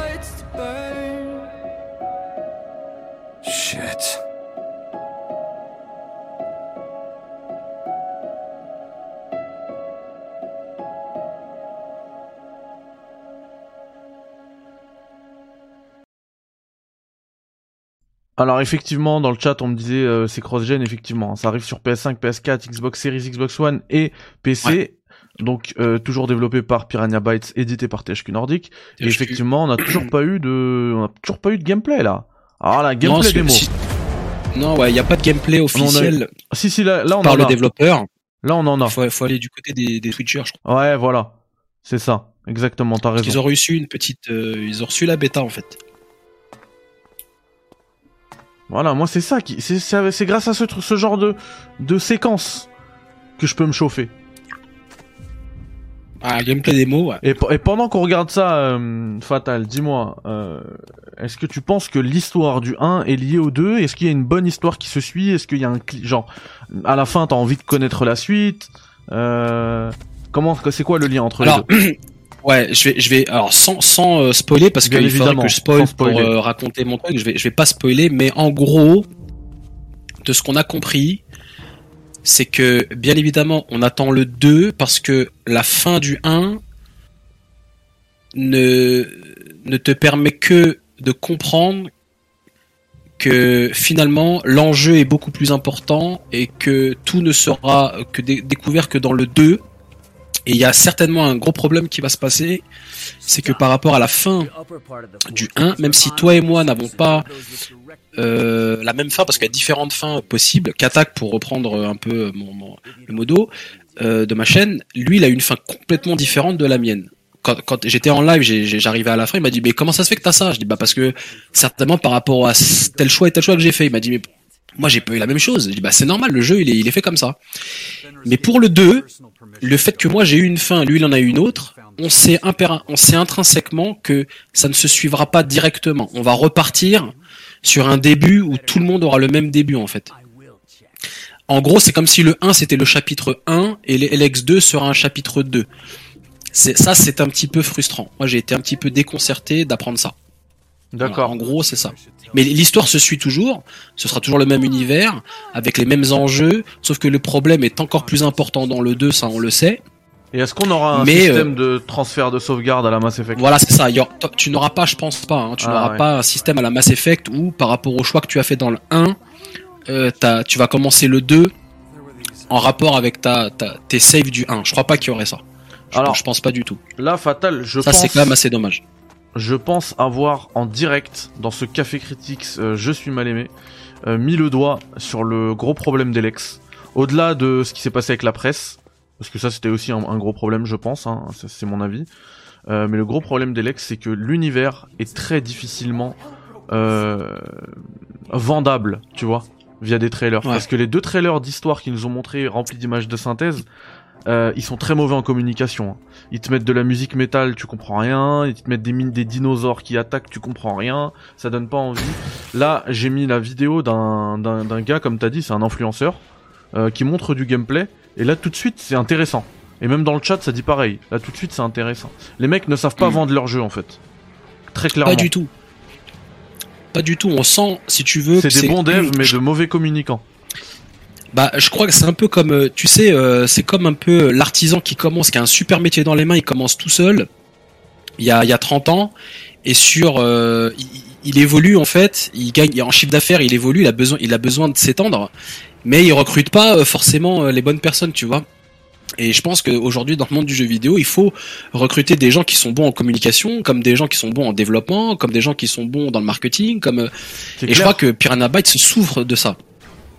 Alors effectivement, dans le chat, on me disait euh, c'est cross-gen, effectivement. Ça arrive sur PS5, PS4, Xbox Series, Xbox One et PC. Donc euh, toujours développé par Piranha Bytes, édité par THQ Nordic. Et effectivement, on n'a toujours pas eu de, on a toujours pas eu de gameplay là. Alors la Non, gameplay si- démo. si- Non, ouais, il n'y a pas de gameplay officiel Si si là, là on par en le a. développeur. Là on en a. Il faut, faut aller du côté des, des Twitchers, je crois. Ouais, voilà. C'est ça. Exactement, t'as raison. ont reçu une petite, euh, ils ont reçu la bêta en fait. Voilà, moi c'est ça qui, c'est grâce à ce genre de de séquence que je peux me chauffer. Ah, gameplay démo, ouais. Et, pe- et pendant qu'on regarde ça, euh, Fatal, dis-moi, euh, est-ce que tu penses que l'histoire du 1 est liée au 2 Est-ce qu'il y a une bonne histoire qui se suit? Est-ce qu'il y a un genre à la fin t'as envie de connaître la suite? Euh, Comment c'est quoi le lien entre Alors, les deux? ouais, je vais, je vais, alors sans, sans euh, spoiler parce qu'il faudrait évidemment, que je spoil pour euh, raconter mon truc. Je vais, je vais pas spoiler, mais en gros, de ce qu'on a compris, c'est que bien évidemment, on attend le 2 parce que la fin du 1 ne, ne te permet que de comprendre que finalement l'enjeu est beaucoup plus important et que tout ne sera que dé- découvert que dans le 2 et il y a certainement un gros problème qui va se passer, c'est que par rapport à la fin du 1, même si toi et moi n'avons pas euh, la même fin, parce qu'il y a différentes fins possibles, Katak, pour reprendre un peu le modo euh, de ma chaîne, lui il a une fin complètement différente de la mienne. Quand, quand j'étais en live, j'arrivais à la fin, il m'a dit mais comment ça se fait que t'as ça? Je dis bah parce que certainement par rapport à tel choix et tel choix que j'ai fait, il m'a dit mais moi j'ai pas eu la même chose. Bah c'est normal, le jeu il est, il est fait comme ça. Mais pour le 2, le fait que moi j'ai eu une fin, lui il en a eu une autre, on sait, on sait intrinsèquement que ça ne se suivra pas directement. On va repartir sur un début où tout le monde aura le même début en fait. En gros, c'est comme si le 1 c'était le chapitre 1 et l'LX2 sera un chapitre 2. C'est ça, c'est un petit peu frustrant. Moi, j'ai été un petit peu déconcerté d'apprendre ça. Voilà, D'accord. en gros, c'est ça. Mais l'histoire se suit toujours. Ce sera toujours le même univers, avec les mêmes enjeux. Sauf que le problème est encore plus important dans le 2, ça on le sait. Et est-ce qu'on aura un Mais, système de transfert de sauvegarde à la Mass Effect? Voilà, c'est ça. Aura- tu n'auras pas, je pense pas, hein, tu Ah, n'auras ouais. pas un système à la Mass Effect où, par rapport au choix que tu as fait dans le 1, euh, tu vas commencer le 2 en rapport avec ta, ta- tes saves du 1. Je crois pas qu'il y aurait ça. Je, Alors, pense, je pense pas du tout. Là, Fatal, je ça, pense. c'est quand même assez dommage. Je pense avoir en direct dans ce café critiques euh, je suis mal aimé euh, mis le doigt sur le gros problème d'Elex. Au-delà de ce qui s'est passé avec la presse parce que ça c'était aussi un, un gros problème je pense hein, ça, c'est mon avis. Euh, mais le gros problème d'Elex c'est que l'univers est très difficilement euh, vendable tu vois via des trailers. Ouais. parce que les deux trailers d'histoire qu'ils nous ont montrés remplis d'images de synthèse euh, ils sont très mauvais en communication. Ils te mettent de la musique métal, tu comprends rien. Ils te mettent des mines des dinosaures qui attaquent, tu comprends rien. Ça donne pas envie. Là, j'ai mis la vidéo d'un gars, comme t'as dit, c'est un influenceur, euh, qui montre du gameplay. Et là, tout de suite, c'est intéressant. Et même dans le chat, ça dit pareil. Là, tout de suite, c'est intéressant. Les mecs ne savent pas Mm. vendre leur jeu, en fait. Très clairement. Pas du tout. Pas du tout. On sent, si tu veux, C'est des bons devs, mais de mauvais communicants. Bah, je crois que c'est un peu comme, euh, tu sais, euh, c'est comme un peu l'artisan qui commence, qui a un super métier dans les mains, il commence tout seul, il y a, il y a 30 ans, et sur euh, il, il évolue en fait, il gagne en chiffre d'affaires, il évolue, il a besoin il a besoin de s'étendre, mais il recrute pas euh, forcément euh, les bonnes personnes, tu vois. Et je pense qu'aujourd'hui, dans le monde du jeu vidéo, il faut recruter des gens qui sont bons en communication, comme des gens qui sont bons en développement, comme des gens qui sont bons dans le marketing, comme. Et je clair. crois que Piranha Bytes souffre de ça.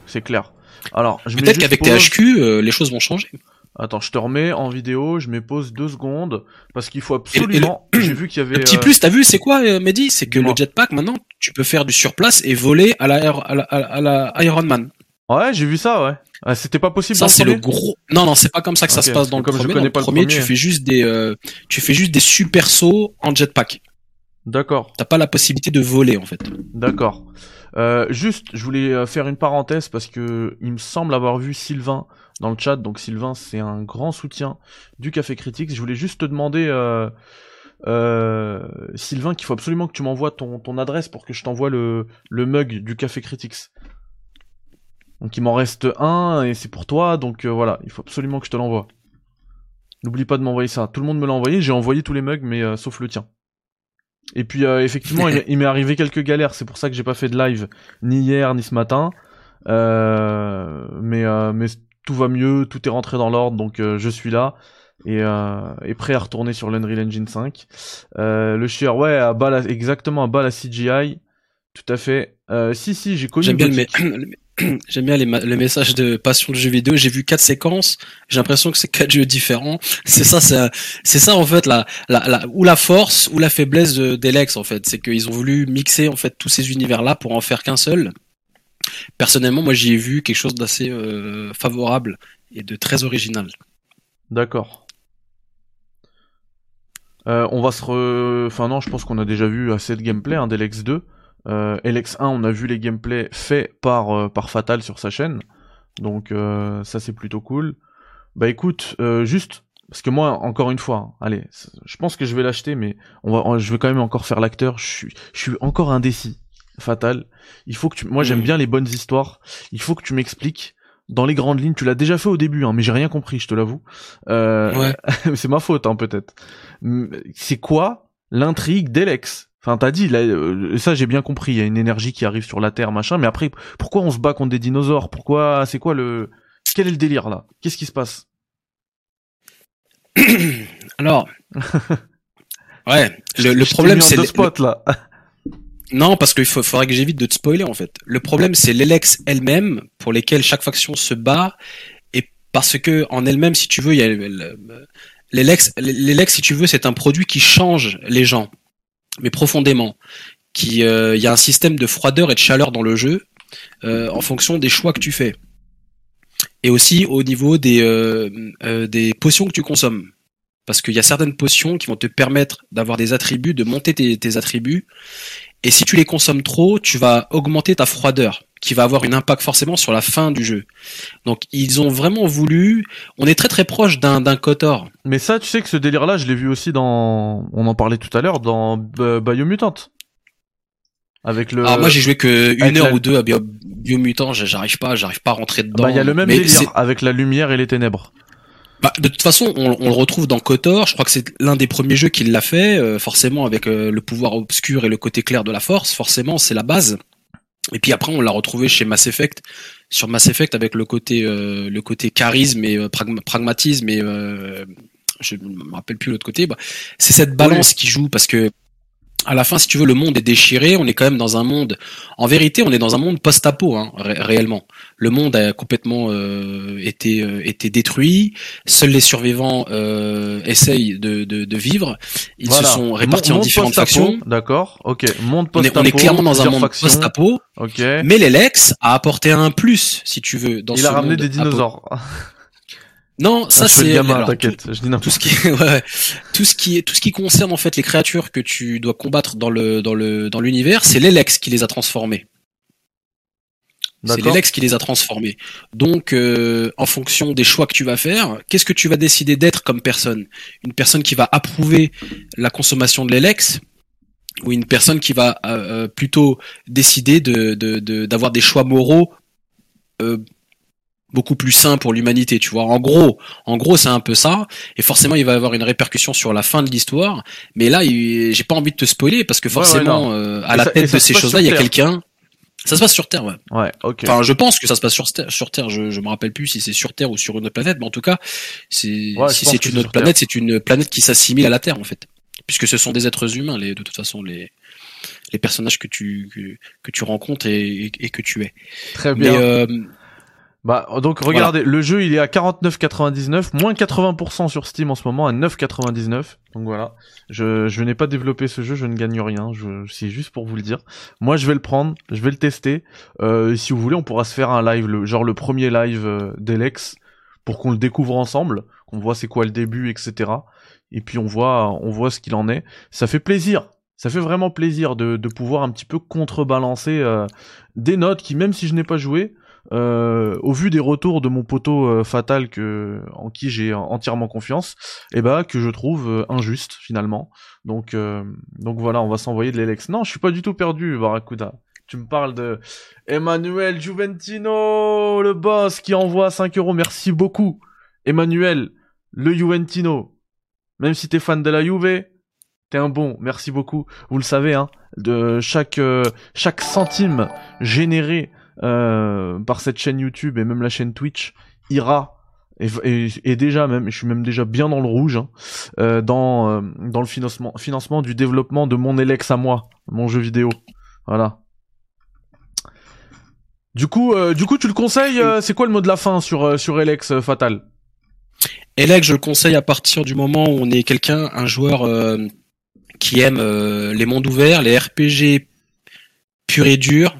C'est clair. Alors, je Peut-être qu'avec. THQ, euh, les choses vont changer. Attends, je te remets en vidéo, je mets pause deux secondes, parce qu'il faut absolument... J'ai vu qu'il y avait... Le petit euh, plus, t'as vu, c'est quoi, euh, Mehdi? C'est que le jetpack, maintenant, tu peux faire du surplace et voler à la, à la, à la- à la Iron Man. Ouais, j'ai vu ça, ouais. Ah, C'était pas possible Ça, c'est le gros. Non, non, c'est pas comme ça que ça se passe dans le comme je premier. connais Dans le pas le premier, premier. tu fais juste des, euh, tu fais juste des super sauts en jetpack. D'accord, T'as pas la possibilité de voler, en fait. d'accord. Euh, juste, je voulais euh, faire une parenthèse parce que il me semble avoir vu Sylvain dans le chat. Donc Sylvain, c'est un grand soutien du Café Critique. Je voulais juste te demander, euh, Sylvain, qu'il faut absolument que tu m'envoies ton, adresse pour que je t'envoie le, le mug du Café Critics. Donc il m'en reste un et c'est pour toi. Donc voilà, il faut absolument que je te l'envoie. N'oublie pas de m'envoyer ça. Tout le monde me l'a envoyé. J'ai envoyé tous les mugs, mais sauf le tien. Et puis euh, effectivement, il, il m'est arrivé quelques galères. C'est pour ça que j'ai pas fait de live ni hier ni ce matin. Euh, mais euh, mais tout va mieux, tout est rentré dans l'ordre, donc je suis là et, et prêt à retourner sur l'Unreal Engine 5. Euh, le chieur, ouais, à bas la- exactement à bas la CGI. Tout à fait. Si si, j'ai connu. J'aime bien, le. me- J'aime bien les le message de passion du jeu vidéo. J'ai vu quatre séquences. J'ai l'impression que c'est quatre jeux différents. C'est ça, c'est ça en fait la, la, la ou la force ou la faiblesse de- d'Elex en fait. C'est qu'ils ont voulu mixer en fait tous ces univers là pour en faire qu'un seul. Personnellement, moi j'y ai vu quelque chose d'assez euh, favorable et de très original. D'accord. Euh, on va se re... Enfin non, je pense qu'on a déjà vu assez de gameplay hein, d'Elex 2. Euh, Elex 1, on a vu les gameplays faits par, euh, par Fatal sur sa chaîne. Donc euh, ça c'est plutôt cool. Bah écoute, euh, juste, parce que moi, encore une fois, hein, allez, je pense que je vais l'acheter, mais on va, on- je vais quand même encore faire l'acteur. Je suis, je suis encore indécis. Fatal. Il faut que tu... Moi j'aime bien les bonnes histoires. Il faut que tu m'expliques dans les grandes lignes. Tu l'as déjà fait au début, hein, mais j'ai rien compris, je te l'avoue. Euh, Ouais. c'est ma faute, hein, peut-être. C'est quoi l'intrigue d'Elex Enfin, t'as dit, là, euh, ça j'ai bien compris, il y a une énergie qui arrive sur la Terre, machin, mais après, pourquoi on se bat contre des dinosaures? Pourquoi C'est quoi le... Quel est le délire, là? Qu'est-ce qui se passe? Alors, ouais, le, problème c'est le- là. Non, parce qu'il faudrait que j'évite de te spoiler en fait. Le problème, c'est l'Elex elle-même, pour lesquelles chaque faction se bat, et parce que en elle-même, si tu veux, il y a le- le- l'Elex, l'Elex, si tu veux, c'est un produit qui change les gens, mais profondément. Qui, euh, y a un système de froideur et de chaleur dans le jeu, euh, en fonction des choix que tu fais, et aussi au niveau des euh, des potions que tu consommes. Parce qu'il y a certaines potions qui vont te permettre d'avoir des attributs, de monter tes attributs, et si tu les consommes trop, tu vas augmenter ta froideur, qui va avoir un impact forcément sur la fin du jeu. Donc ils ont vraiment voulu. On est très très proche d'un d'un Kotor. Mais ça, tu sais que ce délire-là, je l'ai vu aussi dans... On en parlait tout à l'heure, dans Biomutant. Avec le... Alors moi j'ai joué que une avec heure la- ou deux à Bio- Biomutant, j'arrive pas, j'arrive pas à rentrer dedans. Bah, il y a le même Mais délire, avec la lumière et les ténèbres. Bah, de toute façon, on, on le retrouve dans Kotor. Je crois que c'est l'un des premiers jeux qui l'a fait, euh, forcément avec euh, le pouvoir obscur et le côté clair de la force. Forcément, c'est la base. Et puis après, on l'a retrouvé chez Mass Effect, sur Mass Effect avec le côté euh, le côté charisme et euh, pragma- pragmatisme et euh, je me rappelle plus l'autre côté. Bah, c'est cette balance qui joue parce que à la fin, si tu veux, le monde est déchiré. On est quand même dans un monde. En vérité, on est dans un monde post-apo, hein, ré- réellement. Le monde a complètement euh, été euh, été détruit. Seuls les survivants euh, essayent de, de, de vivre. Ils Voilà. se sont répartis en différentes factions. D'accord, ok. Monde On est, post-apo, on est clairement dans un monde post-apo. Ok. Mais l'Elex a apporté un plus, si tu veux, dans Il ce a ramené monde des dinosaures. Non, ça Ah, le c'est gamin, alors, t'inquiète. Je dis tout ce qui ouais, tout ce qui est tout ce qui concerne en fait les créatures que tu dois combattre dans le dans le dans l'univers, c'est l'Elex qui les a transformés. C'est l'Elex qui les a transformés. Donc, euh, en fonction des choix que tu vas faire, qu'est-ce que tu vas décider d'être comme personne? Une personne qui va approuver la consommation de l'Elex ou une personne qui va euh, euh, plutôt décider de de- de- d'avoir des choix moraux euh, beaucoup plus sain pour l'humanité, tu vois. En gros, en gros, c'est un peu ça. Et forcément, il va y avoir une répercussion sur la fin de l'histoire. Mais là, j'ai pas envie de te spoiler parce que ouais, forcément, euh, à Et la ça- tête de ces choses-là, il y a quelqu'un. Ça se passe sur Terre, ouais. Ouais, ok. Enfin, je pense que ça se passe sur Terre. Sur Terre, je, je me rappelle plus si c'est sur Terre ou sur une autre planète, mais en tout cas, c'est Ouais, si c'est une autre planète, c'est une planète qui s'assimile à la Terre en fait, puisque ce sont des êtres humains, les de toute façon les les personnages que tu que, que tu rencontres et, et, et que tu es. Très Mais bien. euh, Bah donc regardez, le jeu il est à 49,99, moins 80% sur Steam en ce moment à 9,99. Donc voilà, je, je n'ai pas développé ce jeu, je ne gagne rien, je, c'est juste pour vous le dire. Moi je vais le prendre, je vais le tester. Euh, et si vous voulez, on pourra se faire un live, le, genre le premier live euh, d'Elex, pour qu'on le découvre ensemble, qu'on voit c'est quoi le début, etc. Et puis on voit, on voit ce qu'il en est. Ça fait plaisir. Ça fait vraiment plaisir de, de pouvoir un petit peu contrebalancer euh, des notes qui, même si je n'ai pas joué, euh, au vu des retours de mon poteau euh, fatal que en qui j'ai entièrement confiance, et bah que je trouve euh, injuste finalement. Donc euh, donc voilà, on va s'envoyer de l'Elex. Non, je suis pas du tout perdu, Barracuda. Tu me parles de Emmanuel Juventino, le boss qui envoie 5 euros. Merci beaucoup, Emmanuel, le Juventino. Même si t'es fan de la Juve, t'es un bon. Merci beaucoup. Vous le savez, hein, de chaque chaque centime généré euh, par cette chaîne YouTube et même la chaîne Twitch ira et, et, déjà même, je suis même déjà bien dans le rouge hein, euh, dans euh, dans le financement financement du développement de mon Elex à moi, mon jeu vidéo. Voilà. Du coup, euh, du coup, tu le conseilles euh, C'est quoi le mot de la fin sur euh, sur Elex Fatal? Elec, je le conseille à partir du moment où on est quelqu'un, un joueur qui aime les mondes ouverts, les RPG purs et durs.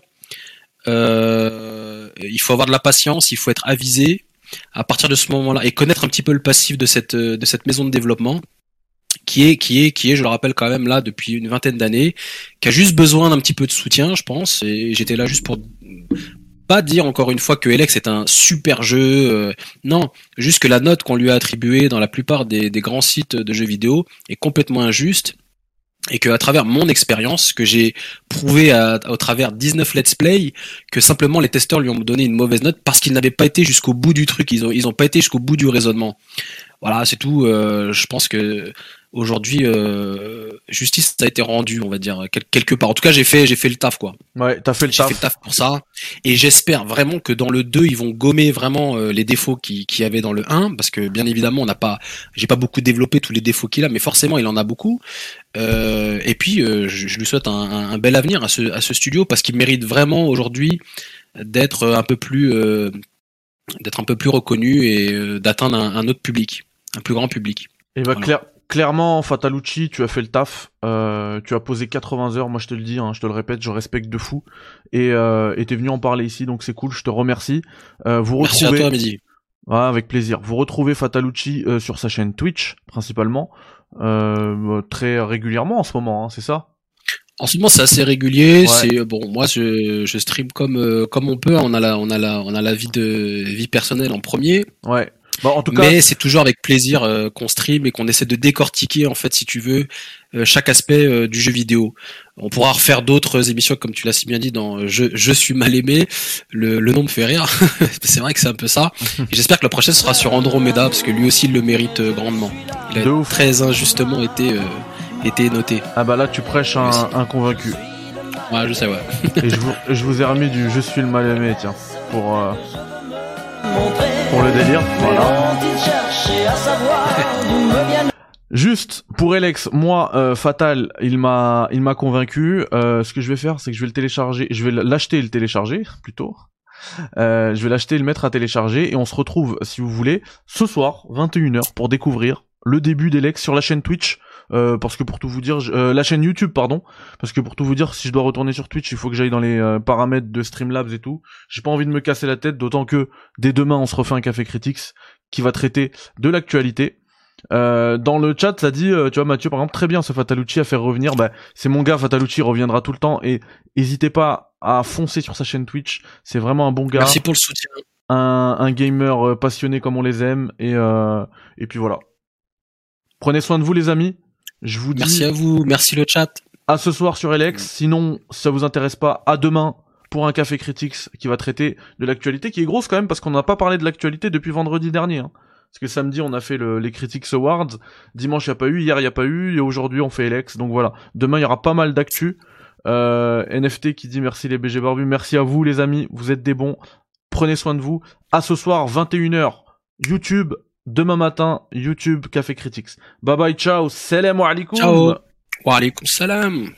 Euh, il faut avoir de la patience, il faut être avisé à partir de ce moment-là et connaître un petit peu le passif de cette maison de développement qui est qui est qui est je le rappelle quand même là depuis une vingtaine d'années qui a juste besoin d'un petit peu de soutien je pense. Et j'étais là juste pour pas dire encore une fois que Elex est un super jeu euh, non juste que la note qu'on lui a attribuée dans la plupart des, des grands sites de jeux vidéo est complètement injuste et que à travers mon expérience que j'ai prouvé au travers 19 let's play que simplement les testeurs lui ont donné une mauvaise note parce qu'ils n'avaient pas été jusqu'au bout du truc. Ils ont ils ont pas été jusqu'au bout du raisonnement voilà c'est tout euh, je pense que aujourd'hui euh, justice a été rendue on va dire quel- quelque part en tout cas j'ai fait j'ai fait le taf quoi Ouais, t'as fait le j'ai fait taf. le taf pour ça. Et j'espère vraiment que dans le 2, ils vont gommer vraiment euh, les défauts qu'il qu'il y avait dans le 1. Parce que bien évidemment, on n'a pas, j'ai pas beaucoup développé tous les défauts qu'il a, mais forcément, il en a beaucoup. Euh, et puis, je, je lui souhaite un, un- un bel avenir à ce, à ce studio parce qu'il mérite vraiment aujourd'hui d'être un peu plus, euh, d'être un peu plus reconnu et d'atteindre un, un autre public, plus grand public. Et bah Voilà. clair- clairement, Fatalucci, tu as fait le taf. Euh, tu as posé 80 heures. Moi, je te le dis, hein, je te le répète, je respecte de fou. Et euh, t'es venu en parler ici, donc c'est cool. Je te remercie. Euh, vous Merci à toi, Mehdi. Ouais, avec plaisir. Vous retrouvez Fatalucci euh, sur sa chaîne Twitch principalement, très régulièrement en ce moment, hein, c'est ça? En ce moment, c'est assez régulier. Ouais. C'est bon, moi, je, je stream comme euh, comme on peut. On a la on a la on a la vie de vie personnelle en premier, Ouais. Bah, en tout cas, mais c'est toujours avec plaisir euh, qu'on stream et qu'on essaie de décortiquer en fait, si tu veux, euh, chaque aspect euh, du jeu vidéo. On pourra refaire d'autres émissions, comme tu l'as si bien dit dans euh, Je je suis mal aimé. Le le nom me fait rire. c'est vrai que c'est un peu ça. Et j'espère que la prochaine sera sur Andromeda parce que lui aussi il le mérite euh, grandement. Il a De ouf. très injustement été euh, été noté. ah bah là, tu prêches un, un convaincu. Ouais, je sais ouais. Et je vous, je vous ai remis du Je suis le mal aimé, tiens, pour euh, pour le délire. Voilà. Juste pour Alex, moi euh, Fatal, il m'a il m'a convaincu. Euh, ce que je vais faire, c'est que je vais le télécharger, je vais l'acheter et le télécharger plutôt. Euh, je vais l'acheter et le mettre à télécharger et on se retrouve si vous voulez ce soir 21h pour découvrir le début d'Elex sur la chaîne Twitch euh, parce que pour tout vous dire je- euh, la chaîne YouTube pardon parce que pour tout vous dire si je dois retourner sur Twitch il faut que j'aille dans les euh, paramètres de Streamlabs et tout j'ai pas envie de me casser la tête d'autant que dès demain on se refait un café critiques qui va traiter de l'actualité euh, dans le chat, ça dit, euh, tu vois, Mathieu, par exemple, très bien ce Fatalucci à faire revenir. Bah, c'est mon gars, Fatalucci reviendra tout le temps et n'hésitez pas à foncer sur sa chaîne Twitch. C'est vraiment un bon gars, Merci pour le soutien. un, un gamer euh, passionné comme on les aime et euh, et puis voilà. Prenez soin de vous, les amis. Je vous dis Merci à vous, merci le chat. à ce soir sur Elex. Sinon, si ça vous intéresse pas, à demain pour un Café Critics qui va traiter de l'actualité qui est grosse quand même parce qu'on n'a pas parlé de l'actualité depuis vendredi dernier. Hein. Parce que samedi on a fait le, les Critics Awards, dimanche il y a pas eu, hier il y a pas eu, et aujourd'hui on fait Elex. Donc voilà, demain il y aura pas mal d'actu. Euh, NFT qui dit merci les BG Barbus, merci à vous les amis, vous êtes des bons. Prenez soin de vous. À ce soir 21h YouTube, demain matin YouTube Café Critics. Bye bye, ciao, salam alaikum. Ciao. Wa salam.